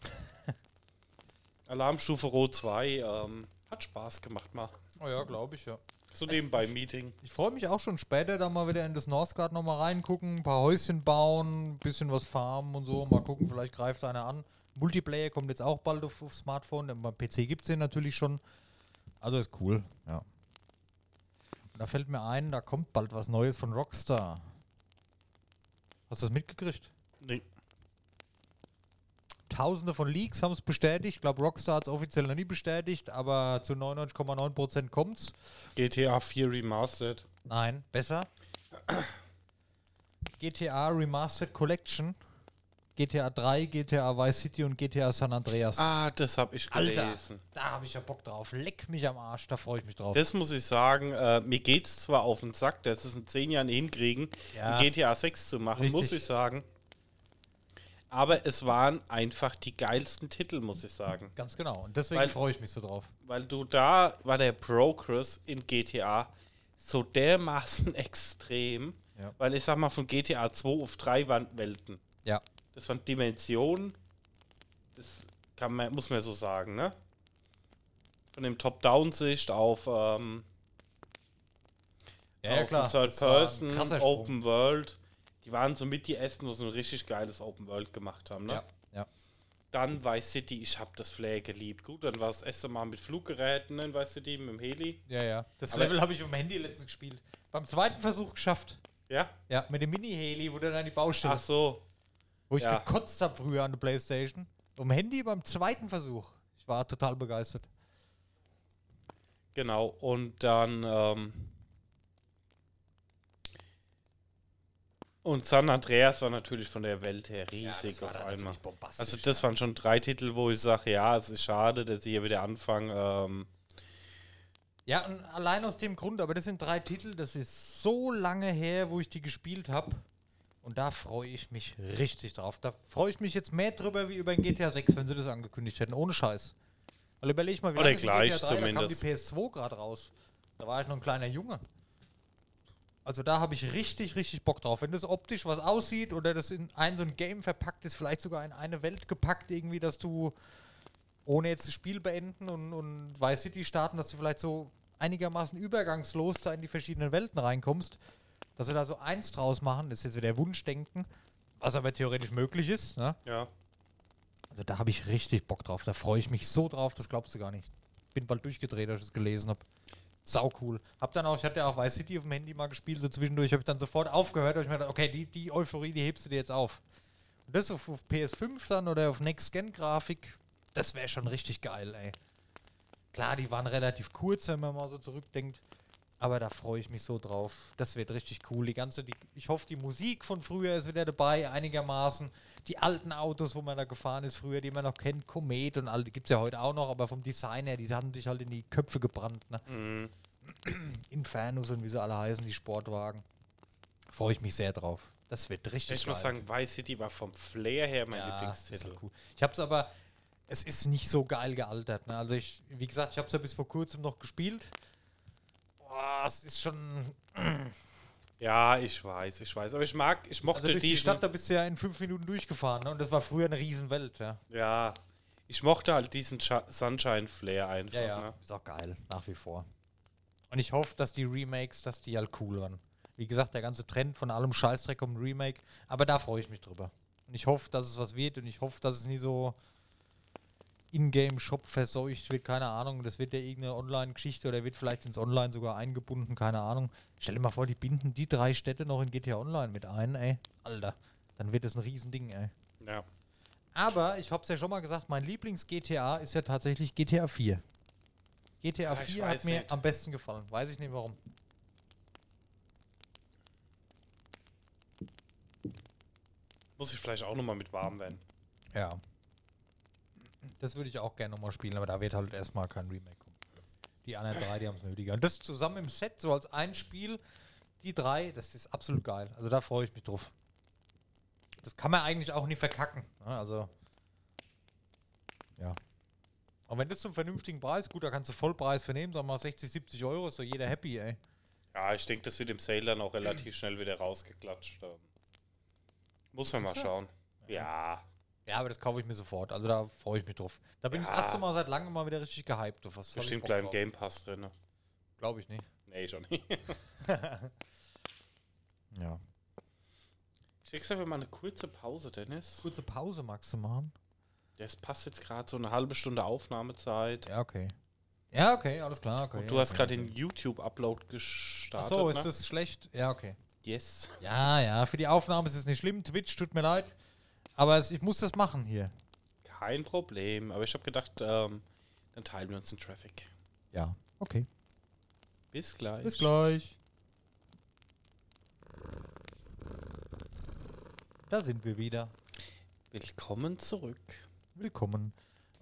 (laughs) Alarmstufe Rot 2. Ähm, hat Spaß gemacht mal. Oh ja, glaube ich, ja. So nebenbei Meeting. Ich freue mich auch schon später da mal wieder in das Northgard nochmal reingucken, ein paar Häuschen bauen, ein bisschen was farmen und so. Mal gucken, vielleicht greift einer an. Multiplayer kommt jetzt auch bald auf, auf Smartphone, beim PC gibt es den natürlich schon. Also ist cool, ja. Und da fällt mir ein, da kommt bald was Neues von Rockstar. Hast du das mitgekriegt? Nee. Tausende von Leaks haben es bestätigt. Ich glaube, Rockstar hat es offiziell noch nie bestätigt, aber zu 99,9% kommt's. GTA 4 Remastered. Nein, besser. (clears throat) GTA Remastered Collection. GTA 3, GTA Vice City und GTA San Andreas. Ah, das habe ich gelesen. Alter, da habe ich ja Bock drauf. Leck mich am Arsch, da freue ich mich drauf. Das muss ich sagen, äh, mir geht es zwar auf den Sack, dass es in zehn Jahren hinkriegen, Ja. GTA 6 zu machen, Richtig. muss ich sagen. Aber es waren einfach die geilsten Titel, muss ich sagen. Ganz genau. Und deswegen Weil- freue ich mich so drauf. Weil du da war der Progress in GTA so dermaßen (laughs) extrem. Ja. Weil ich sag mal, von GTA 2 auf 3 waren Welten. Ja. Das waren Dimensionen. Das kann man, muss man so sagen, ne? Von dem Top-Down-Sicht auf ähm, Ja, ja, auf klar. ein Third Person. Open World. Die waren so mit die ersten, wo so ein richtig geiles Open World gemacht haben, ne? Ja, ja. Dann Vice City, ich hab das Flair geliebt. Gut, dann war das erste Mal mit Fluggeräten in Vice City, mit dem Heli. Ja, ja. Das Aber- Level habe ich auf dem Handy letztens gespielt. Beim zweiten Versuch geschafft. Ja? Ja, mit dem Mini-Heli, wo du dann die Baustelle Ach so. Wo ich Ja. gekotzt habe früher an der Playstation. Um Handy beim zweiten Versuch. Ich war total begeistert. Genau, und dann ähm, und San Andreas war natürlich von der Welt her riesig auf einmal. Also das waren schon drei Titel, wo ich sage, ja, es ist schade, dass sie hier wieder anfangen. Ähm, Ja, und allein aus dem Grund, aber das sind drei Titel, das ist so lange her, wo ich die gespielt habe. Und da freue ich mich richtig drauf. Da freue ich mich jetzt mehr drüber wie über ein GTA 6, wenn sie das angekündigt hätten. Ohne Scheiß. Weil überleg mal, wie Oder gleich GTA 3, zumindest. Da kam die PS2 gerade raus. Da war ich noch ein kleiner Junge. Also da habe ich richtig, richtig Bock drauf. Wenn das optisch was aussieht oder das in ein so ein Game verpackt ist, vielleicht sogar in eine Welt gepackt, irgendwie, dass du ohne jetzt das Spiel beenden und, und Vice City starten, dass du vielleicht so einigermaßen übergangslos da in die verschiedenen Welten reinkommst, dass sie da so eins draus machen, das ist jetzt wieder Wunschdenken, was aber theoretisch möglich ist. Ne? ja. Also da habe ich richtig Bock drauf. Da freue ich mich so drauf, das glaubst du gar nicht. Bin bald durchgedreht, als ich das gelesen habe. Sau cool. Hab dann auch, ich hatte ja auch Vice City auf dem Handy mal gespielt, so zwischendurch habe ich dann sofort aufgehört, weil ich mir gedacht, okay, die, die Euphorie, die hebst du dir jetzt auf. Und das auf, auf PS5 dann oder auf Next-Gen-Grafik, das wäre schon richtig geil, ey. Klar, die waren relativ kurz, wenn man mal so zurückdenkt. Aber da freue ich mich so drauf. Das wird richtig cool. Die ganze, die, ich hoffe, die Musik von früher ist wieder dabei, einigermaßen. Die alten Autos, wo man da gefahren ist früher, die man noch kennt, Komet und all, die gibt es ja heute auch noch, aber vom Design her, die haben sich halt in die Köpfe gebrannt. Ne? Mhm. Infernos und wie sie alle heißen, die Sportwagen. Freue ich mich sehr drauf. Das wird richtig Ich muss geil. sagen, Vice City war vom Flair her mein Ja, Lieblingstitel. cool. Ich habe es aber, es ist nicht so geil gealtert. Ne? Also ich, wie gesagt, ich habe es ja bis vor kurzem noch gespielt. Boah, es ist schon, Ja, ich weiß, ich weiß. Aber ich mag, ich mochte also durch die diesen, Stadt, da bist du ja in fünf Minuten durchgefahren. Ne? Und das war früher eine Riesenwelt, ja. Ja, ich mochte halt diesen Sunshine-Flair einfach. Ja, ja. Ne? Ist auch geil, nach wie vor. Und ich hoffe, dass die Remakes, dass die halt cool waren. Wie gesagt, der ganze Trend von allem Scheißdreck um Remake. Aber da freue ich mich drüber. Und ich hoffe, dass es was wird und ich hoffe, dass es nie so Ingame-Shop verseucht wird, keine Ahnung. Das wird ja irgendeine Online-Geschichte oder wird vielleicht ins Online sogar eingebunden, keine Ahnung. Stell dir mal vor, die binden die drei Städte noch in GTA Online mit ein, ey. Alter, dann wird das ein Riesending, ey. Ja. Aber ich hab's ja schon mal gesagt, mein Lieblings-GTA ist ja tatsächlich GTA 4. GTA ich 4 hat mir nicht. am besten gefallen. Weiß ich nicht warum. Muss ich vielleicht auch nochmal mit warm werden. Ja. Das würde ich auch gerne nochmal spielen, aber da wird halt erstmal kein Remake kommen. Die anderen drei, die haben es nötiger. Und das zusammen im Set, so als ein Spiel, die drei, das ist absolut geil. Also da freue ich mich drauf. Das kann man eigentlich auch nie verkacken. Ne? Also, ja. Und wenn das zum vernünftigen Preis, gut, da kannst du Vollpreis vernehmen, sag mal 60, 70 Euro, ist so jeder happy, ey. Ja, ich denke, das wird im Sale dann auch relativ schnell wieder rausgeklatscht. Muss man mal schauen. Ja. Ja, aber das kaufe ich mir sofort. Also da freue ich mich drauf. Da bin ich Ja. das erste Mal seit langem mal wieder richtig gehypt. Auf was Bestimmt gleich im Game Pass drin. ne? Glaube ich nicht. Nee, schon nicht. (laughs) Ja. Ich denke, wir machen eine kurze Pause, Dennis. Kurze Pause du machen? Das passt jetzt gerade so eine halbe Stunde Aufnahmezeit. Ja, okay. Ja, okay, alles klar. Okay, Und du ja, hast okay, gerade okay. den YouTube-Upload Ach gestartet. so, ist ne? das schlecht? Ja, okay. Yes. Ja, ja, für die Aufnahme ist es nicht schlimm. Twitch, tut mir leid. Aber ich muss das machen hier. Kein Problem. Aber ich habe gedacht, ähm, dann teilen wir uns den Traffic. Ja, okay. Bis gleich. Bis gleich. Da sind wir wieder. Willkommen zurück. Willkommen.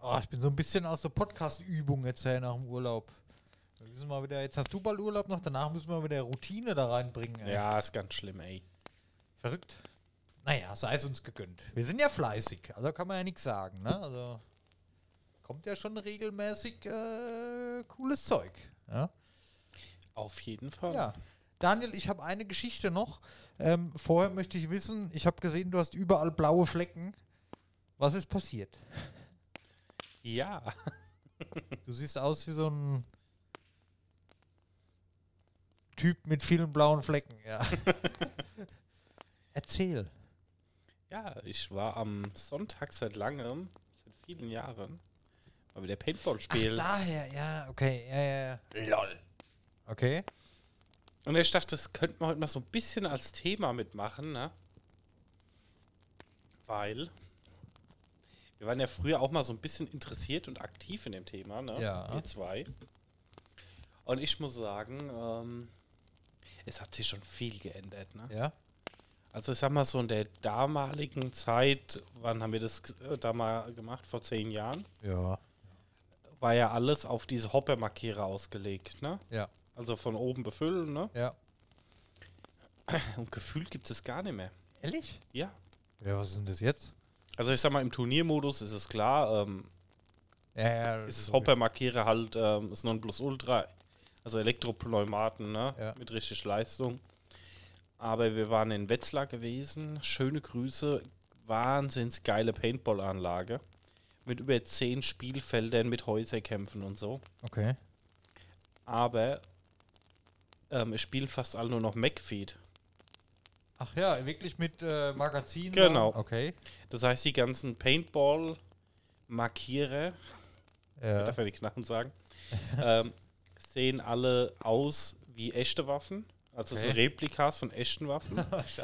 Oh, ich bin so ein bisschen aus der Podcast-Übung jetzt her nach dem Urlaub. Wir müssen mal wieder, jetzt hast du bald Urlaub noch, danach müssen wir wieder Routine da reinbringen. ey. Ja, ist ganz schlimm, ey. Verrückt. Naja, sei es uns gegönnt. Wir sind ja fleißig, also kann man ja nichts sagen, ne? Also kommt ja schon regelmäßig äh, cooles Zeug. Ja. Auf jeden Fall. ja. Daniel, ich habe eine Geschichte noch. Ähm, vorher möchte ich wissen, ich habe gesehen, du hast überall blaue Flecken. Was ist passiert? Ja. Du siehst aus wie so ein Typ mit vielen blauen Flecken, ja. (laughs) Erzähl. Ja, ich war am Sonntag seit langem, seit vielen Jahren, mal wieder Paintball spielen. Ach, daher, ja, okay, ja, ja, ja. Lol. Okay. Und ich dachte, das könnten wir heute mal so ein bisschen als Thema mitmachen, ne? Weil wir waren ja früher auch mal so ein bisschen interessiert und aktiv in dem Thema, ne? Ja. Wir zwei. Und ich muss sagen, ähm, es hat sich schon viel geändert. Ne? Ja. Also ich sag mal so in der damaligen Zeit, wann haben wir das äh, da mal gemacht? Vor zehn Jahren? Ja. War ja alles auf diese Hopper-Markierer ausgelegt, ne? Ja. Also von oben befüllen, ne? Ja. (clears throat) Und gefühlt gibt es gar nicht mehr. Ehrlich? Ja. Ja, was ist denn das jetzt? Also ich sag mal, im Turniermodus ist es klar, ähm, Ja, ja. ist Hopper-Markierer halt ähm, das Nonplusultra, also Elektropneumaten, ne? Ja. Mit richtig Leistung. Aber wir waren in Wetzlar gewesen. Schöne Grüße. Wahnsinns geile Paintball-Anlage. Mit über zehn Spielfeldern mit Häuserkämpfen und so. Okay. Aber ähm, es spielen fast alle nur noch MacFeed. Ach ja, wirklich mit äh, Magazin? Genau. Okay. Das heißt, die ganzen Paintball-Markierer, (laughs) Ja. darf ja die Knarren sagen, (laughs) ähm, sehen alle aus wie echte Waffen. Also so Okay. Replikas von echten Waffen. (laughs) das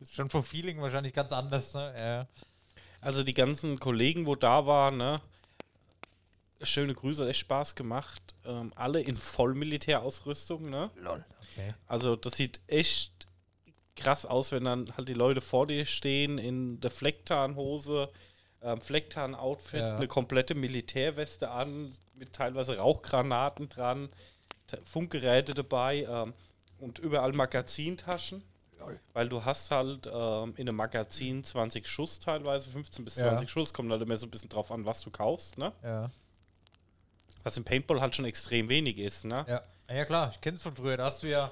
ist schon vom Feeling wahrscheinlich ganz anders, ne? Ja. Also die ganzen Kollegen, wo da waren, ne? Schöne Grüße, hat echt Spaß gemacht. Ähm, alle in Vollmilitärausrüstung, ne? Lol. Okay. Also das sieht echt krass aus, wenn dann halt die Leute vor dir stehen in der Flecktarnhose, ähm, Flecktarn-Outfit, Ja. eine komplette Militärweste an, mit teilweise Rauchgranaten dran, Te- Funkgeräte dabei ähm, und überall Magazintaschen. Weil du hast halt ähm, in einem Magazin 20 Schuss teilweise, 15 bis Ja. 20 Schuss, kommt halt immer so ein bisschen drauf an, was du kaufst, ne? Ja. Was im Paintball halt schon extrem wenig ist, ne? Ja. Ah, ja, klar, ich kenn's von früher. Da hast du ja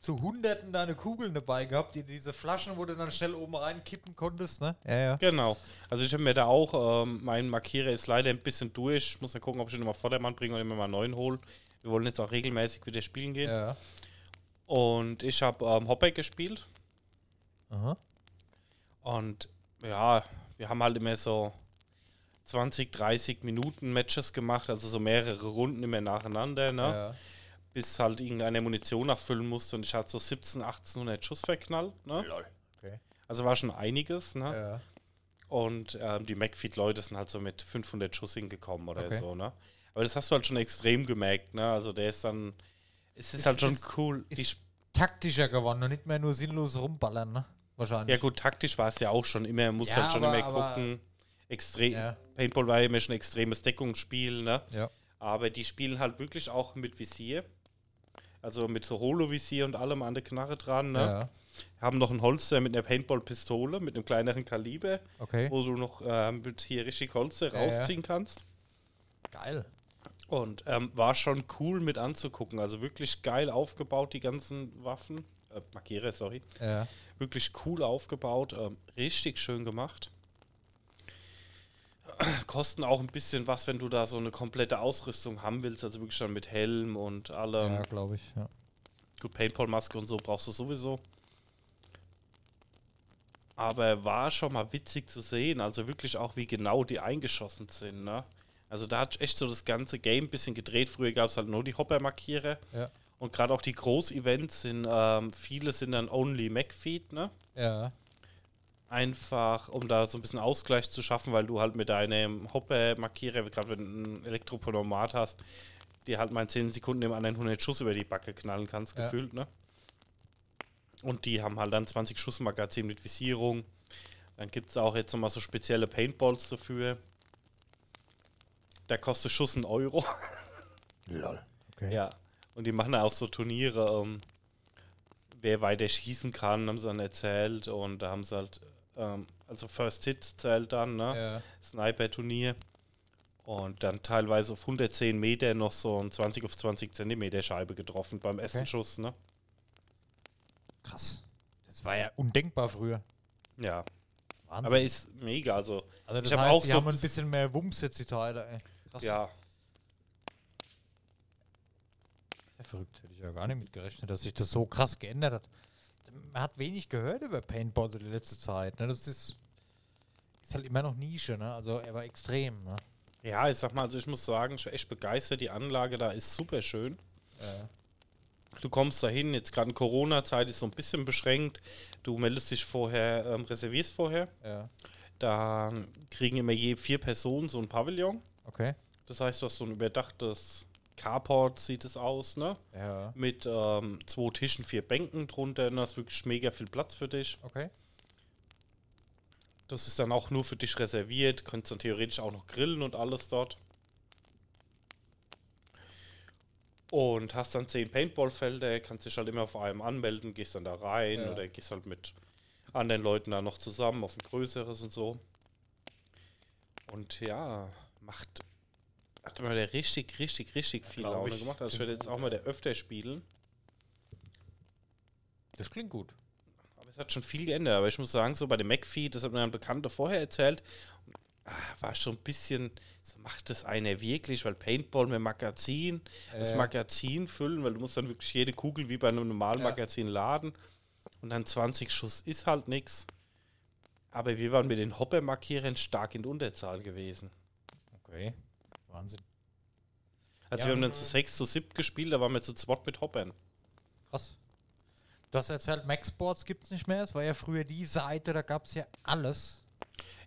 zu Hunderten deine Kugeln dabei gehabt, die diese Flaschen, wo du dann schnell oben reinkippen konntest, ne? Ja, ja. Genau. Also ich habe mir da auch, ähm, mein Markierer ist leider ein bisschen durch. Ich muss mal gucken, ob ich ihn nochmal Vordermann bringe oder mir mal einen neuen hole. Wir wollen jetzt auch regelmäßig wieder spielen gehen. Ja. Und ich habe ähm, Hopback gespielt. Aha. Und ja, wir haben halt immer so 20, 30 Minuten Matches gemacht, also so mehrere Runden immer nacheinander, ne? Ja. Bis halt irgendeine Munition nachfüllen musste und ich hatte so 17, 1800 Schuss verknallt, ne? Okay. Also war schon einiges, ne? Ja. Und ähm, die McFeed-Leute sind halt so mit 500 Schuss hingekommen oder Okay. so, ne? Aber das hast du halt schon extrem gemerkt, ne? Also der ist dann, es ist Es halt schon ist- cool. Die ist- Taktischer geworden und nicht mehr nur sinnlos rumballern, ne? Wahrscheinlich. ja gut, taktisch war es ja auch schon immer, muss Ja, halt schon aber- immer gucken. Extrem, Ja. Paintball war ja immer schon ein extremes Deckungsspiel, ne? Ja. Aber die spielen halt wirklich auch mit Visier. Also mit so Holo-Visier und allem an der Knarre dran, ne? Ja. Haben noch ein Holster mit einer Paintball-Pistole, mit einem kleineren Kaliber, Okay. wo du noch ähm, mit hier richtig Holster rausziehen kannst. Geil. Und ähm, war schon cool mit anzugucken. Also wirklich geil aufgebaut, die ganzen Waffen. Äh, Markierer, sorry. Ja. Wirklich cool aufgebaut. Ähm, richtig schön gemacht. (clears throat) Kosten auch ein bisschen was, wenn du da so eine komplette Ausrüstung haben willst. Also wirklich dann mit Helm und allem. ja, glaube ich. Ja. Gut, Paintball-Maske und so brauchst du sowieso. Aber war schon mal witzig zu sehen. Also wirklich auch, wie genau die eingeschossen sind. Ne? Also da hat echt so das ganze Game ein bisschen gedreht. Früher gab es halt nur die Hopper-Markiere. Ja. Und gerade auch die Groß-Events sind, ähm, viele sind dann only MacFeed, ne? Ja. Einfach, um da so ein bisschen Ausgleich zu schaffen, weil du halt mit deinem Hopper-Markierer, gerade wenn du ein Elektroponomat hast, dir halt mal in 10 Sekunden dem anderen 100 Schuss über die Backe knallen kannst, Ja. gefühlt, ne? Und die haben halt dann 20 Schuss Magazin mit Visierung. Dann gibt es auch jetzt nochmal so spezielle Paintballs dafür. Da kostet Schuss ein Euro. (laughs) Lol. Okay. Ja, und die machen auch so Turniere, ähm, wer weiter schießen kann, haben sie dann erzählt. Und da haben sie halt, ähm, also First Hit zählt dann, ne? Ja. Sniper-Turnier. Und dann teilweise auf 110 Meter noch so ein 20 auf 20 Zentimeter Scheibe getroffen beim ersten Okay. Schuss, ne? Krass. Das war ja undenkbar früher. Ja, Wahnsinn. aber ist mega, also, also das ich hab heißt, auch die so haben ein bis- bisschen mehr Wumms jetzt, die Teile, ey. Krass. ja. Sehr verrückt. Hätte ich ja gar nicht mit gerechnet, dass sich das so krass geändert hat. Man hat wenig gehört über Paintball so die letzte Zeit. Ne? Das ist, ist halt immer noch Nische, ne? Also er war extrem, ne? Ja, ich sag mal, also ich muss sagen, ich war echt begeistert. Die Anlage da ist super schön. Ja. Du kommst dahin, jetzt gerade in Corona-Zeit ist so ein bisschen beschränkt. Du meldest dich vorher, ähm, reservierst vorher. Ja. Da kriegen immer je vier Personen so ein Pavillon. Okay. Das heißt, du hast so ein überdachtes Carport sieht es aus, ne? Ja. Mit ähm, zwei Tischen, vier Bänken drunter. Da ist wirklich mega viel Platz für dich. Okay. Das ist dann auch nur für dich reserviert. Könntest dann theoretisch auch noch grillen und alles dort. Und hast dann zehn Paintballfelder, kannst dich halt immer auf einem anmelden, gehst dann da rein Ja. oder gehst halt mit anderen Leuten da noch zusammen auf ein größeres und so. Und ja, macht. Hat mal der richtig, richtig, richtig viel glaub Laune ich. gemacht. Also ich werde jetzt auch mal der öfter spielen. Das klingt gut. Aber es hat schon viel geändert. Aber ich muss sagen, so bei dem McFeed, das hat mir ein Bekannter vorher erzählt, ah, war schon ein bisschen, so macht das einer wirklich, weil Paintball mit Magazin, das Äh. Magazin füllen, weil du musst dann wirklich jede Kugel wie bei einem normalen Ja. Magazin laden und dann 20 Schuss ist halt nichts. Aber wir waren mit den Hopper-Markierern stark in der Unterzahl gewesen. Okay. Wahnsinn. Also Ja. wir haben dann zu 6, zu 7 gespielt, da waren wir zu zweit mit Hoppern. Krass. Du hast erzählt, Max Sports gibt es nicht mehr. Es war ja früher die Seite, da gab es ja alles.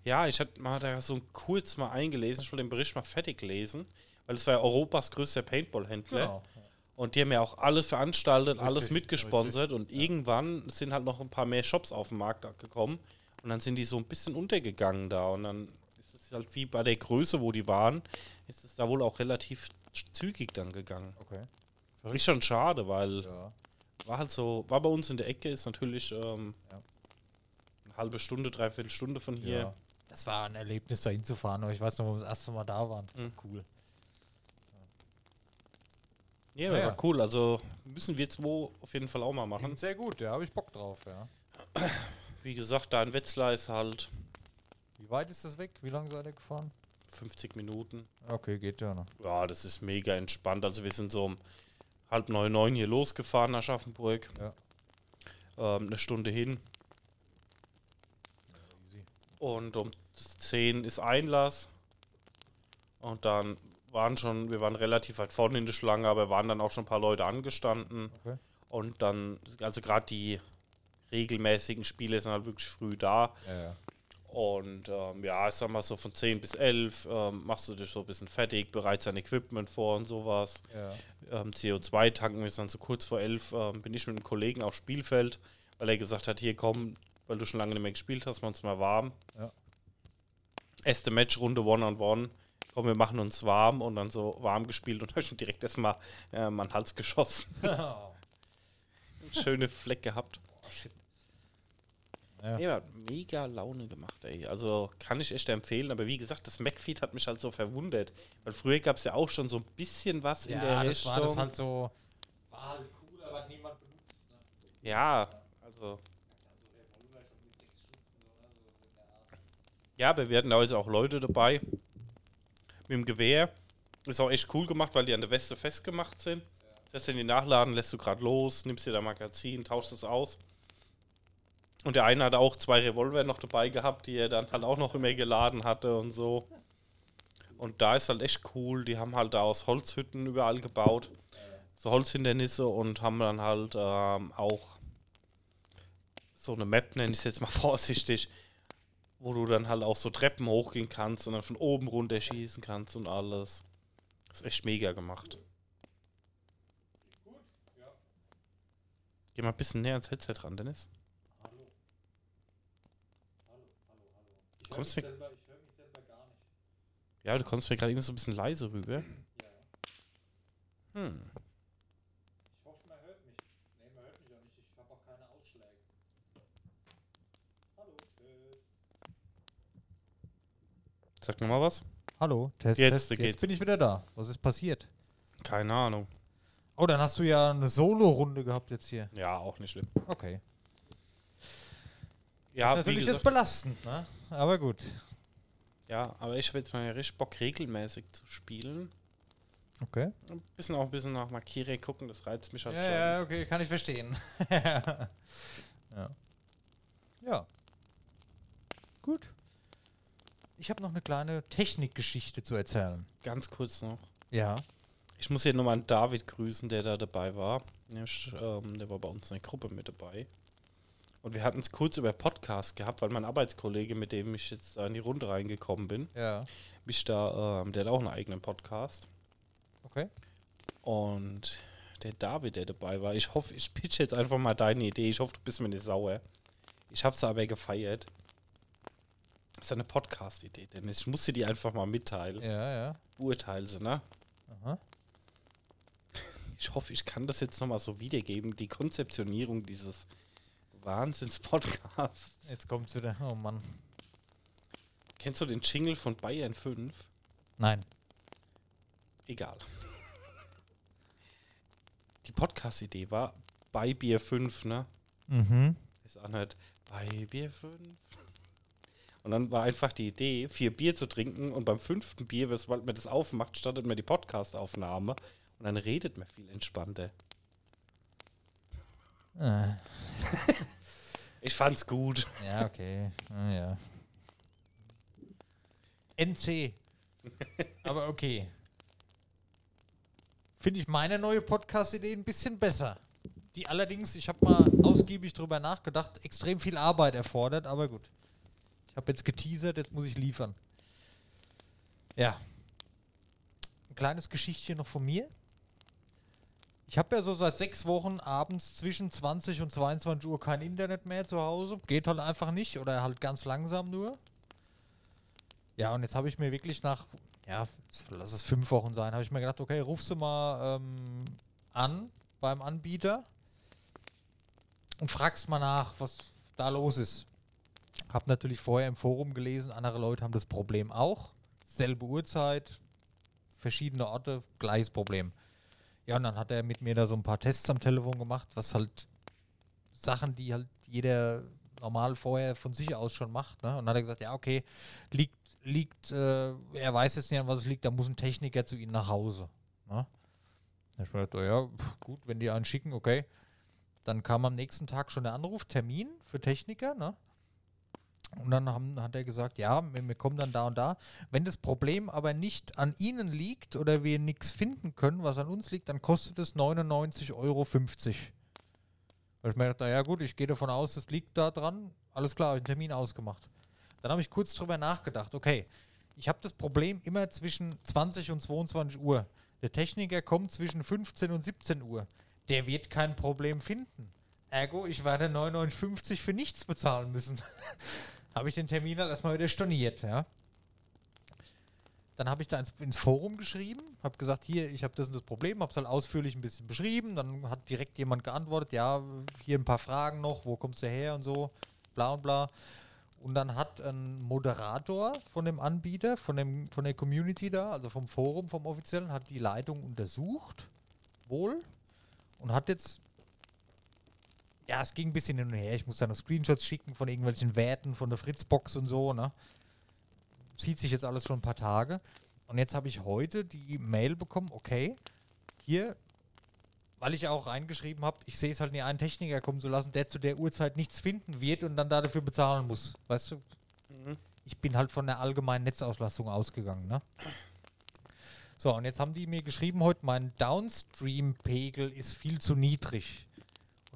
Ja, ich hatte mal da so kurz mal eingelesen, ich wollte den Bericht mal fertig lesen, weil es war ja Europas größter Paintball-Händler. Genau. Und die haben ja auch alles veranstaltet, Richtig, alles mitgesponsert und irgendwann sind halt noch ein paar mehr Shops auf den Markt gekommen und dann sind die so ein bisschen untergegangen da und dann ist halt wie bei der Größe, wo die waren, ist es da wohl auch relativ zügig dann gegangen. Okay. Ist schon schade, weil Ja. war halt so, war bei uns in der Ecke, ist natürlich ähm, Ja. eine halbe Stunde, dreiviertel Stunde von hier. ja. Das war ein Erlebnis, da hinzufahren. Aber ich weiß noch, wo wir das erste Mal da waren. Mhm. Cool. Ja, Naja. war cool. Also müssen wir zwei auf jeden Fall auch mal machen. Sehr gut, ja, habe ich Bock drauf, ja. Wie gesagt, da in Wetzlar ist halt Wie weit ist das weg? Wie lange seid ihr gefahren? 50 Minuten. Okay, geht ja noch. Ja, das ist mega entspannt. Also wir sind so um halb neun, neun hier losgefahren nach Schaffenburg. Ja. Ähm, eine Stunde hin. Easy. Und um 10 ist Einlass. Und dann waren schon, wir waren relativ weit vorne in der Schlange, aber waren dann auch schon ein paar Leute angestanden. Okay. Und dann, also gerade die regelmäßigen Spiele sind halt wirklich früh da. Ja, ja. Und ähm, ja, ich sag mal so von 10 bis 11 ähm, machst du dich so ein bisschen fertig, bereitest dein Equipment vor und sowas. ja. Ähm, CO2 tanken ist dann so kurz vor 11, ähm, bin ich mit einem Kollegen aufs Spielfeld, weil er gesagt hat, hier komm, weil du schon lange nicht mehr gespielt hast, machen uns mal warm. Ja. Erste Matchrunde One-on-One. Komm, wir machen uns warm und dann so warm gespielt und (laughs) habe schon direkt erstmal äh, den Hals geschossen. (laughs) Schöne Fleck gehabt. Ja. Ja, hat mega Laune gemacht, ey. Also kann ich echt empfehlen. Aber wie gesagt, das McFeed hat mich halt so verwundert. Weil früher gab es ja auch schon so ein bisschen was in der ja, das Richtung. war das halt so. War halt cool, aber niemand benutzt. Ne? ja, also. Ja, aber wir hatten da jetzt auch Leute dabei mit dem Gewehr. Ist auch echt cool gemacht, weil die an der Weste festgemacht sind. Das in die Nachladen, lässt du gerade los, nimmst dir da Magazin, tauschst es aus. Und der eine hat auch zwei Revolver noch dabei gehabt, die er dann halt auch noch immer geladen hatte und so. Und da ist halt echt cool. Die haben halt da aus Holzhütten überall gebaut. So Holzhindernisse und haben dann halt ähm, auch so eine Map, nenne ich es jetzt mal (laughs) vorsichtig, wo du dann halt auch so Treppen hochgehen kannst und dann von oben runter schießen kannst und alles. ist echt mega gemacht. Geh mal ein bisschen näher ans Headset ran, Dennis. Ich Kommst mich du- selber, ich höre mich selber gar nicht. Ja, du kommst mir gerade irgendwie so ein bisschen leise rüber. Hm. Ich hoffe, man hört mich. Nee, man hört mich auch nicht. Ich habe auch keine Ausschläge. Hallo, Test. Sag mir mal was. Hallo, Test, Jetzt Test. geht's. Jetzt bin ich wieder da. Was ist passiert? Keine Ahnung. Oh, dann hast du ja eine Solo-Runde gehabt jetzt hier. Ja, auch nicht schlimm. Okay. Ja, ist natürlich jetzt belastend, ne? Aber gut. ja, aber ich habe jetzt mal richtig Bock, regelmäßig zu spielen. Okay. Ein bisschen auch ein bisschen nach Markire gucken, das reizt mich halt Ja, schon. ja, okay, kann ich verstehen. (laughs) ja. Ja. Gut. Ich habe noch eine kleine Technikgeschichte zu erzählen. Ganz kurz noch. Ja. Ich muss hier nochmal einen David grüßen, der da dabei war. Nämlich, ähm, der war bei uns in der Gruppe mit dabei. Und wir hatten es kurz über Podcast gehabt, weil mein Arbeitskollege, mit dem ich jetzt in die Runde reingekommen bin, Ja. mich da, ähm, der hat auch einen eigenen Podcast. Okay. Und der David, der dabei war, ich hoffe, ich pitch jetzt einfach mal deine Idee. Ich hoffe, du bist mir nicht sauer. Ich habe es aber gefeiert. Das ist eine Podcast-Idee, Dennis. Ich muss dir die einfach mal mitteilen. Ja, ja. Beurteile sie, ne? Aha. Ich hoffe, ich kann das jetzt nochmal so wiedergeben. Die Konzeptionierung dieses Wahnsinns-Podcasts. Jetzt kommt's wieder. Oh Mann. Kennst du den Jingle von Bayern 5? Nein. Egal. Die Podcast-Idee war bei Bier 5, ne? Mhm. Ist auch nicht bei Bier 5. Und dann war einfach die Idee, vier Bier zu trinken und beim fünften Bier, sobald man das aufmacht, startet man die Podcast-Aufnahme und dann redet man viel entspannter. Äh, (laughs) Ich fand's gut. ja, okay. Ah, ja. NC. Aber okay. Finde ich meine neue Podcast-Idee ein bisschen besser. Die allerdings, ich habe mal ausgiebig drüber nachgedacht, extrem viel Arbeit erfordert, aber gut. Ich habe jetzt geteasert, jetzt muss ich liefern. Ja. Ein kleines Geschichtchen noch von mir. Ich habe ja so seit sechs Wochen abends zwischen 20 und 22 Uhr kein Internet mehr zu Hause. Geht halt einfach nicht oder halt ganz langsam nur. Ja, und jetzt habe ich mir wirklich nach, ja, lass es fünf Wochen sein, habe ich mir gedacht, okay, rufst du mal ähm, an beim Anbieter und fragst mal nach, was da los ist. Hab natürlich vorher im Forum gelesen, andere Leute haben das Problem auch. Selbe Uhrzeit, verschiedene Orte, gleiches Problem. Ja, und dann hat er mit mir da so ein paar Tests am Telefon gemacht, was halt Sachen, die halt jeder normal vorher von sich aus schon macht. Ne? Und dann hat er gesagt, ja, okay, liegt, liegt, äh, er weiß jetzt nicht, an was es liegt, da muss ein Techniker zu Ihnen nach Hause. Ne? Ich gedacht, oh ja, gut, wenn die einen schicken, okay. Dann kam am nächsten Tag schon der Anruf, Termin für Techniker, ne? Und dann haben, hat er gesagt, ja, wir, wir kommen dann da und da. Wenn das Problem aber nicht an Ihnen liegt oder wir nichts finden können, was an uns liegt, dann kostet es 99,50 Euro. Weil ich mir dachte, ja gut, ich gehe davon aus, es liegt da dran. Alles klar, ich einen Termin ausgemacht. Dann habe ich kurz drüber nachgedacht, okay, ich habe das Problem immer zwischen 20 und 22 Uhr. Der Techniker kommt zwischen 15 und 17 Uhr. Der wird kein Problem finden. Ergo, ich werde 99,50 für nichts bezahlen müssen. (laughs) habe ich den Termin halt erstmal wieder storniert, ja. Dann habe ich da ins, ins Forum geschrieben, habe gesagt, hier, ich habe das und das Problem, habe es halt ausführlich ein bisschen beschrieben. Dann hat direkt jemand geantwortet, ja, hier ein paar Fragen noch, wo kommst du her und so, bla und bla. Und dann hat ein Moderator von dem Anbieter, von, dem, von der Community da, also vom Forum, vom offiziellen, hat die Leitung untersucht, wohl, und hat jetzt, ja, es ging ein bisschen hin und her, ich muss da noch Screenshots schicken von irgendwelchen Werten von der Fritzbox und so, ne. Zieht sich jetzt alles schon ein paar Tage. Und jetzt habe ich heute die Mail bekommen, okay, hier, weil ich auch reingeschrieben habe, ich sehe es halt nie einen Techniker kommen zu lassen, der zu der Uhrzeit nichts finden wird und dann da dafür bezahlen muss. Weißt du? Mhm. Ich bin halt von der allgemeinen Netzauslastung ausgegangen, ne? So, und jetzt haben die mir geschrieben heute, mein Downstream-Pegel ist viel zu niedrig.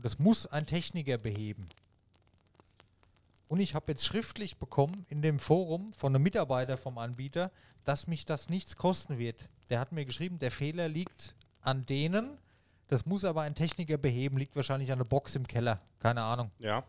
Und das muss ein Techniker beheben. Und ich habe jetzt schriftlich bekommen in dem Forum von einem Mitarbeiter vom Anbieter, dass mich das nichts kosten wird. Der hat mir geschrieben, der Fehler liegt an denen, das muss aber ein Techniker beheben, liegt wahrscheinlich an der Box im Keller. Keine Ahnung. Ja.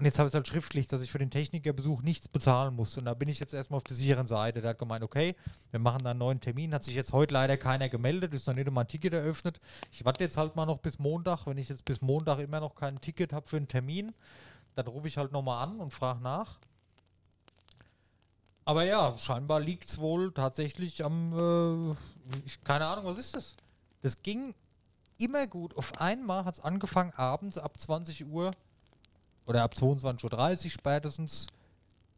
Und jetzt habe ich es halt schriftlich, dass ich für den Technikerbesuch nichts bezahlen muss. Und da bin ich jetzt erstmal auf der sicheren Seite. Der hat gemeint, okay, wir machen da einen neuen Termin. Hat sich jetzt heute leider keiner gemeldet, ist noch nicht mal ein Ticket eröffnet. Ich warte jetzt halt mal noch bis Montag. Wenn ich jetzt bis Montag immer noch kein Ticket habe für einen Termin, dann rufe ich halt nochmal an und frage nach. Aber ja, scheinbar liegt es wohl tatsächlich am, äh, keine Ahnung, was ist das? Das ging immer gut. Auf einmal hat es angefangen, abends ab 20 Uhr oder ab 22.30 Uhr spätestens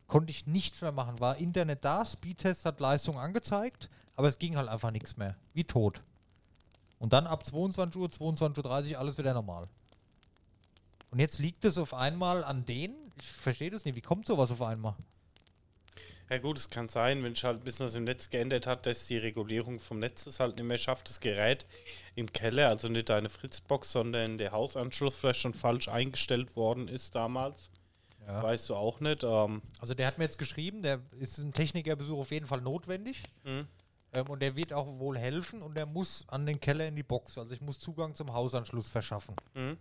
konnte ich nichts mehr machen. War Internet da, Speedtest hat Leistung angezeigt, aber es ging halt einfach nichts mehr. Wie tot. Und dann ab 22 Uhr, 22.30 Uhr alles wieder normal. Und jetzt liegt es auf einmal an denen? Ich verstehe das nicht. Wie kommt sowas auf einmal? Ja gut, es kann sein, wenn sich halt ein bisschen was im Netz geändert hat, dass die Regulierung vom Netz es halt nicht mehr schafft, das Gerät im Keller, also nicht deine Fritzbox, sondern der Hausanschluss vielleicht schon falsch eingestellt worden ist damals. Ja. Weißt du auch nicht. Ähm, Also der hat mir jetzt geschrieben, der ist ein Technikerbesuch auf jeden Fall notwendig. Mhm. Ähm, und der wird auch wohl helfen und der muss an den Keller in die Box. Also ich muss Zugang zum Hausanschluss verschaffen. Mhm.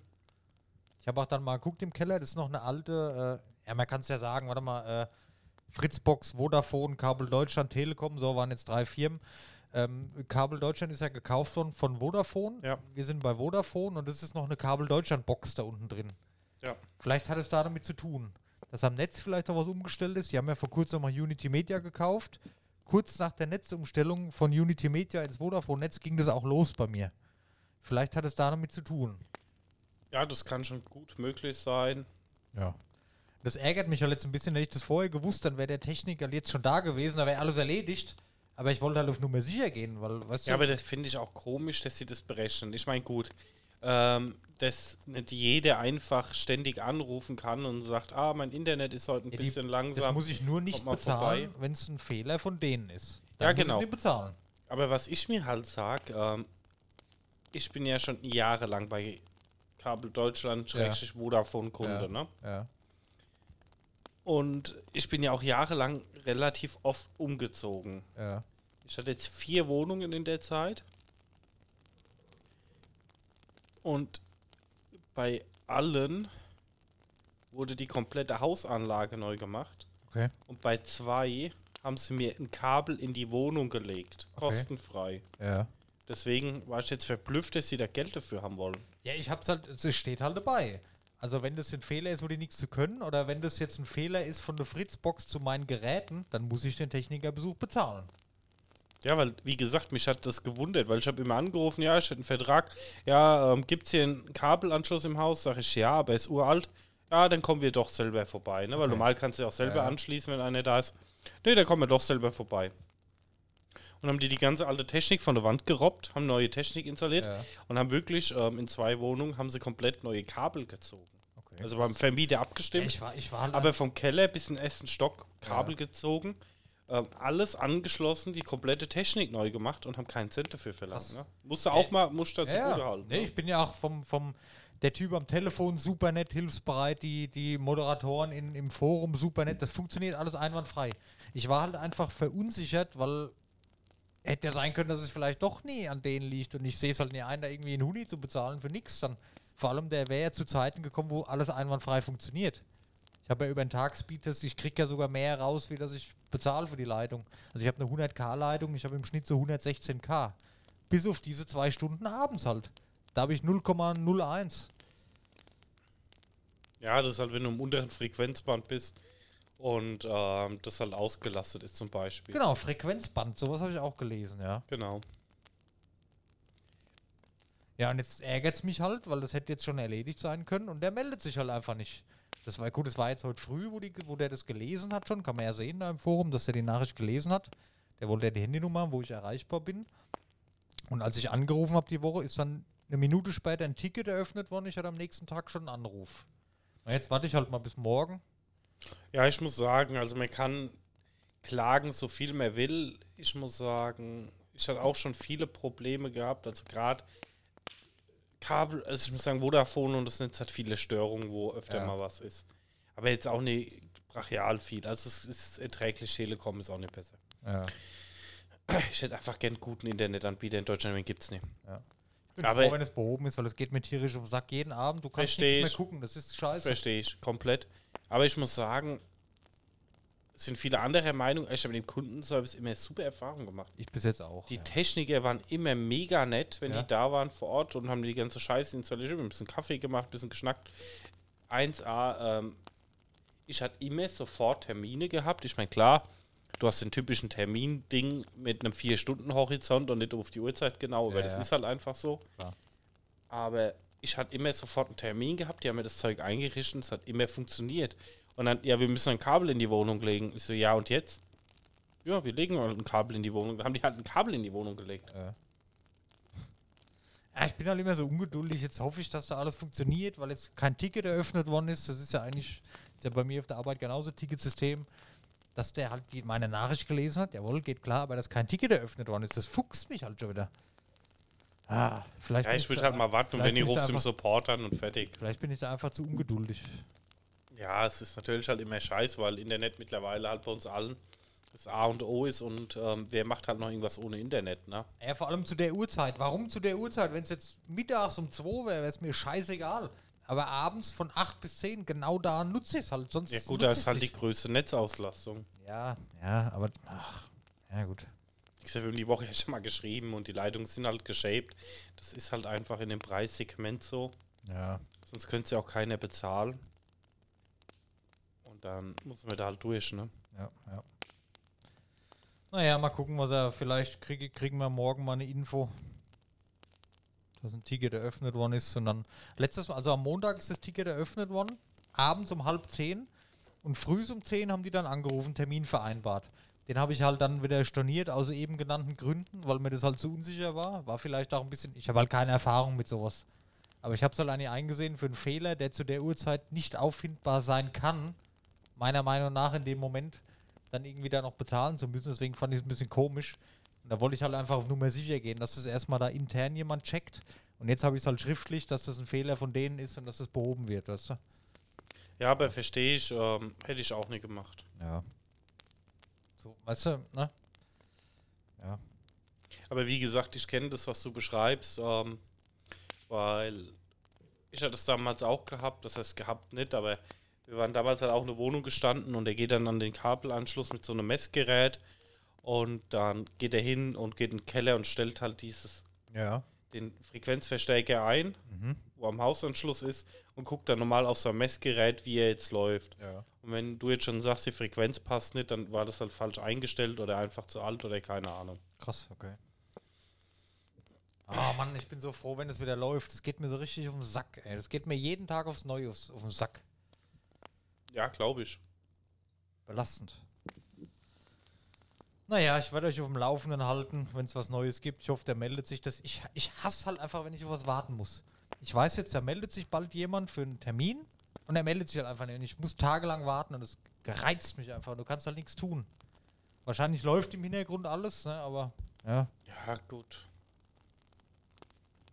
Ich habe auch dann mal geguckt im Keller, das ist noch eine alte, äh, ja, man kann es ja sagen, warte mal, äh, Fritzbox, Vodafone, Kabel Deutschland, Telekom, so waren jetzt drei Firmen. Ähm, Kabel Deutschland ist ja gekauft worden von Vodafone. Ja. Wir sind bei Vodafone und es ist noch eine Kabel Deutschland Box da unten drin. Ja. Vielleicht hat es da damit zu tun, dass am Netz vielleicht auch was umgestellt ist. Die haben ja vor kurzem mal Unity Media gekauft. Kurz nach der Netzumstellung von Unity Media ins Vodafone-Netz ging das auch los bei mir. Vielleicht hat es da damit zu tun. Ja, das kann schon gut möglich sein. Ja. Das ärgert mich halt jetzt ein bisschen, wenn ich das vorher gewusst, dann wäre der Techniker jetzt schon da gewesen, da wäre alles erledigt. Aber ich wollte halt auf Nummer sicher gehen, weil, weißt Ja, du, aber das finde ich auch komisch, dass sie das berechnen. Ich meine, gut, ähm, dass nicht jeder einfach ständig anrufen kann und sagt, ah, mein Internet ist heute ein Ja, die- bisschen das langsam. muss ich nur nicht bezahlen, wenn es ein Fehler von denen ist. Ja, muss genau. Bezahlen. Aber was ich mir halt sage, ähm, ich bin ja schon jahrelang bei Kabel Deutschland, Schrägstrich Vodafone Kunde, Ja. ne? Ja. Und ich bin ja auch jahrelang relativ oft umgezogen. Ja. Ich hatte jetzt vier Wohnungen in der Zeit. Und bei allen wurde die komplette Hausanlage neu gemacht. Okay. Und bei zwei haben sie mir ein Kabel in die Wohnung gelegt. Okay. Kostenfrei. Ja. Deswegen war ich jetzt verblüfft, dass sie da Geld dafür haben wollen. Ja, ich hab's halt, es steht halt dabei. Also wenn das ein Fehler ist, wo die nichts zu können, oder wenn das jetzt ein Fehler ist von der Fritzbox zu meinen Geräten, dann muss ich den Technikerbesuch bezahlen. Ja, weil, wie gesagt, mich hat das gewundert, weil ich habe immer angerufen, ja, ich hätte einen Vertrag. Ja, ähm, gibt es hier einen Kabelanschluss im Haus? Sag ich, ja, aber ist uralt. Ja, dann kommen wir doch selber vorbei, ne? Weil Okay. normal kannst du ja auch selber Ja. anschließen, wenn einer da ist. Nee, dann kommen wir doch selber vorbei. Und haben die die ganze alte Technik von der Wand gerobbt, haben neue Technik installiert Ja. und haben wirklich ähm, in zwei Wohnungen haben sie komplett neue Kabel gezogen. Okay. Also beim Vermieter abgestimmt. ich war, ich war halt Aber vom Keller bis in den ersten Stock Kabel Ja. gezogen, ähm, alles angeschlossen, die komplette Technik neu gemacht und haben keinen Cent dafür verlangt. Krass. Ne? Musste auch mal, musste dazu ja. halten. Nee, ne? ich bin ja auch vom, vom der Typ am Telefon super nett, hilfsbereit, die, die Moderatoren in, im Forum super nett. Das funktioniert alles einwandfrei. Ich war halt einfach verunsichert, weil hätte ja sein können, dass es vielleicht doch nie an denen liegt und ich sehe es halt nie ein, da irgendwie einen Huni zu bezahlen für nichts. Dann vor allem, der wäre ja zu Zeiten gekommen, wo alles einwandfrei funktioniert. Ich habe ja über den Tag Speedtest, ich kriege ja sogar mehr raus, wie dass ich bezahle für die Leitung. Also ich habe eine 100k-Leitung, ich habe im Schnitt so 116k. Bis auf diese zwei Stunden abends halt. Da habe ich 0,01. Ja, das ist halt, wenn du im unteren Frequenzband bist und ähm, das halt ausgelastet ist zum Beispiel. Genau, Frequenzband, sowas habe ich auch gelesen, ja. Genau. Ja, und jetzt ärgert es mich halt, weil das hätte jetzt schon erledigt sein können und der meldet sich halt einfach nicht. Das war gut, das war jetzt heute früh, wo, die, wo der das gelesen hat schon, kann man ja sehen da im Forum, dass er die Nachricht gelesen hat. Der wollte ja die Handynummer haben, wo ich erreichbar bin. Und als ich angerufen habe die Woche, ist dann eine Minute später ein Ticket eröffnet worden. Ich hatte am nächsten Tag schon einen Anruf. Und jetzt warte ich halt mal bis morgen. Ja, ich muss sagen, also man kann klagen, so viel man will. Ich muss sagen, ich hatte auch schon viele Probleme gehabt. Also gerade Kabel, also ich muss sagen, Vodafone und das Netz hat viele Störungen, wo öfter Ja. mal was ist. Aber jetzt auch nicht brachial viel. Also es ist erträglich, Telekom ist auch nicht besser. Ja. Ich hätte einfach gern guten Internetanbieter in Deutschland, den gibt es nicht. Ich bin Aber- froh, wenn es behoben ist, weil es geht mir tierisch auf den Sack jeden Abend. Du kannst ich. mehr gucken. Das ist scheiße. Verstehe ich komplett. Aber ich muss sagen, es sind viele andere Meinung. Ich habe mit dem Kundenservice immer super Erfahrungen gemacht. Ich bis jetzt auch. Die ja. Techniker waren immer mega nett, wenn Ja. die da waren vor Ort und haben die ganze Scheiße installiert, ein bisschen Kaffee gemacht, ein bisschen geschnackt. 1A, ähm, ich hatte immer sofort Termine gehabt. Ich meine, klar, du hast den typischen Termin-Ding mit einem 4-Stunden-Horizont und nicht auf die Uhrzeit genau, aber Ja, das ist halt einfach so. Klar. Aber ich hatte immer sofort einen Termin gehabt, die haben mir das Zeug eingerichtet, es hat immer funktioniert. Und dann, ja, wir müssen ein Kabel in die Wohnung legen. Ich so, ja, und jetzt? Ja, wir legen halt ein Kabel in die Wohnung. Dann haben die halt ein Kabel in die Wohnung gelegt. Ja, ich bin halt immer so ungeduldig. Jetzt hoffe ich, dass da alles funktioniert, weil jetzt kein Ticket eröffnet worden ist. Das ist ja eigentlich, ist ja bei mir auf der Arbeit genauso Ticketsystem, dass der halt die, meine Nachricht gelesen hat. Jawohl, geht klar, aber dass kein Ticket eröffnet worden ist, das fuchst mich halt schon wieder. Ah, vielleicht. Ja, ich würde halt mal warten und da rufst im Support an und fertig. Vielleicht bin ich da einfach zu ungeduldig. Ja, es ist natürlich halt immer scheiße, weil Internet mittlerweile halt bei uns allen das A und O ist und ähm, wer macht halt noch irgendwas ohne Internet, ne? Ja, vor allem zu der Uhrzeit. Warum zu der Uhrzeit? Wenn es jetzt mittags um 2 wäre, wäre es mir scheißegal. Aber abends von 8 bis 10, genau da nutze ich es halt. Sonst Ja gut, da ist halt die nicht. größte Netzauslastung. Ja, ja, aber. Ach, ja, gut. Ich habe die Woche ja schon mal geschrieben und die Leitungen sind halt geshaped. Das ist halt einfach in dem Preissegment so. Ja. Sonst könnte es ja auch keiner bezahlen. Und dann muss man da halt durch, ne? Ja, ja. Naja, mal gucken, was er. Vielleicht kriege, kriegen wir morgen mal eine Info, dass ein Ticket eröffnet worden ist. Und dann letztes Mal, also am Montag ist das Ticket eröffnet worden, abends um halb zehn und früh um zehn haben die dann angerufen, Termin vereinbart. Den habe ich halt dann wieder storniert aus eben genannten Gründen, weil mir das halt zu unsicher war. War vielleicht auch ein bisschen, ich habe halt keine Erfahrung mit sowas. Aber ich habe es halt eigentlich eingesehen für einen Fehler, der zu der Uhrzeit nicht auffindbar sein kann, meiner Meinung nach in dem Moment dann irgendwie da noch bezahlen zu müssen. Deswegen fand ich es ein bisschen komisch. Und da wollte ich halt einfach auf Nummer sicher gehen, dass das erstmal da intern jemand checkt. Und jetzt habe ich es halt schriftlich, dass das ein Fehler von denen ist und dass das behoben wird, weißt du? Ja, aber verstehe ich, ähm, hätte ich auch nicht gemacht. Ja. So, weißt du, ne? Ja. Aber wie gesagt, ich kenne das, was du beschreibst, ähm, weil ich hatte es damals auch gehabt, das heißt gehabt nicht, aber wir waren damals halt auch in eine Wohnung gestanden und er geht dann an den Kabelanschluss mit so einem Messgerät und dann geht er hin und geht in den Keller und stellt halt dieses, Ja. Den Frequenzverstärker ein, Mhm. wo am Hausanschluss ist und guckt dann normal auf sein Messgerät, wie er jetzt läuft. Ja. Und wenn du jetzt schon sagst, die Frequenz passt nicht, dann war das halt falsch eingestellt oder einfach zu alt oder keine Ahnung. Krass, okay. Ah, Mann, ich bin so froh, wenn es wieder läuft. Das geht mir so richtig auf den Sack, ey. Das geht mir jeden Tag aufs Neue aufs, auf den Sack. Ja, glaube ich. Belastend. Naja, ich werde euch auf dem Laufenden halten, wenn es was Neues gibt. Ich hoffe, der meldet sich. Das, ich, ich hasse halt einfach, wenn ich auf was warten muss. Ich weiß jetzt, da meldet sich bald jemand für einen Termin und er meldet sich halt einfach nicht. Und ich muss tagelang warten und das gereizt mich einfach. Du kannst halt nichts tun. Wahrscheinlich läuft im Hintergrund alles, ne? aber ja. Ja, gut.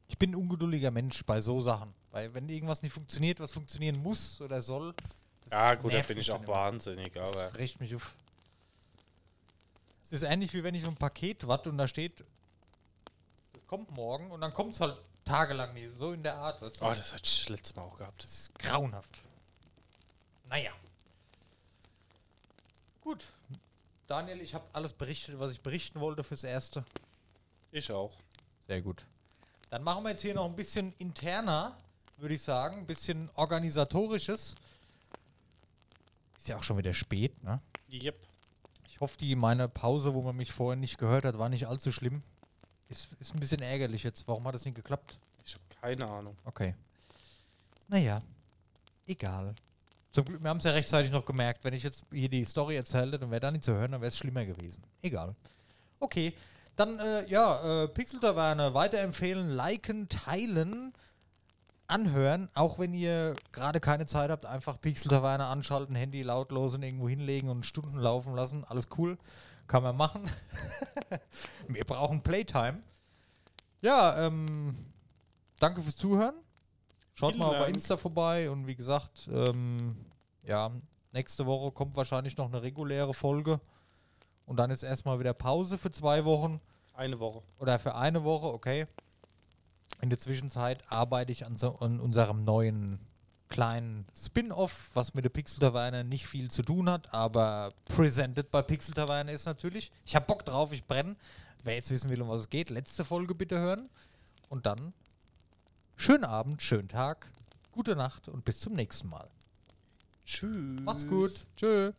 Ich bin ein ungeduldiger Mensch bei so Sachen. Weil wenn irgendwas nicht funktioniert, was funktionieren muss oder soll. das Ja, gut, da bin ich auch immer. wahnsinnig, aber Das riecht mich auf. Es ist ähnlich wie wenn ich auf ein Paket warte und da steht, es kommt morgen und dann kommt es halt tagelang nie. So in der Art, weißt du? oh, das hatte ich letztes Mal auch gehabt. Das ist grauenhaft. Naja. Gut. Daniel, ich habe alles berichtet, was ich berichten wollte fürs Erste. Ich auch. Sehr gut. Dann machen wir jetzt hier noch ein bisschen interner, würde ich sagen. Ein bisschen organisatorisches. Ist ja auch schon wieder spät, ne? Yep. Ich hoffe, die meine Pause, wo man mich vorher nicht gehört hat, war nicht allzu schlimm. Ist, ist ein bisschen ärgerlich jetzt. Warum hat das nicht geklappt? Ich habe keine Ahnung. Okay. Naja, egal. Zum Glück, wir haben es ja rechtzeitig noch gemerkt. Wenn ich jetzt hier die Story erzählte, dann wäre da nicht zu hören, dann wäre es schlimmer gewesen. Egal. Okay, dann, äh, ja, äh, Pixel-Taverne weiterempfehlen, liken, teilen, anhören. Auch wenn ihr gerade keine Zeit habt, einfach Pixel-Taverne anschalten, Handy lautlos und irgendwo hinlegen und Stunden laufen lassen. Alles cool. Kann man machen. (laughs) wir brauchen Playtime. Ja, ähm, danke fürs Zuhören. Schaut Vielen mal bei Dank. Insta vorbei und wie gesagt, ähm, ja, nächste Woche kommt wahrscheinlich noch eine reguläre Folge. Und dann ist erstmal wieder Pause für zwei Wochen Eine Woche. oder für eine Woche, okay. In der Zwischenzeit arbeite ich an, so, an unserem neuen kleinen Spin-off, was mit der Pixel Taverne nicht viel zu tun hat, aber presented bei Pixel Taverne ist natürlich. Ich habe Bock drauf, ich brenne. Wer jetzt wissen will, um was es geht, letzte Folge bitte hören. Und dann schönen Abend, schönen Tag, gute Nacht und bis zum nächsten Mal. Tschüss. Macht's gut. Tschö.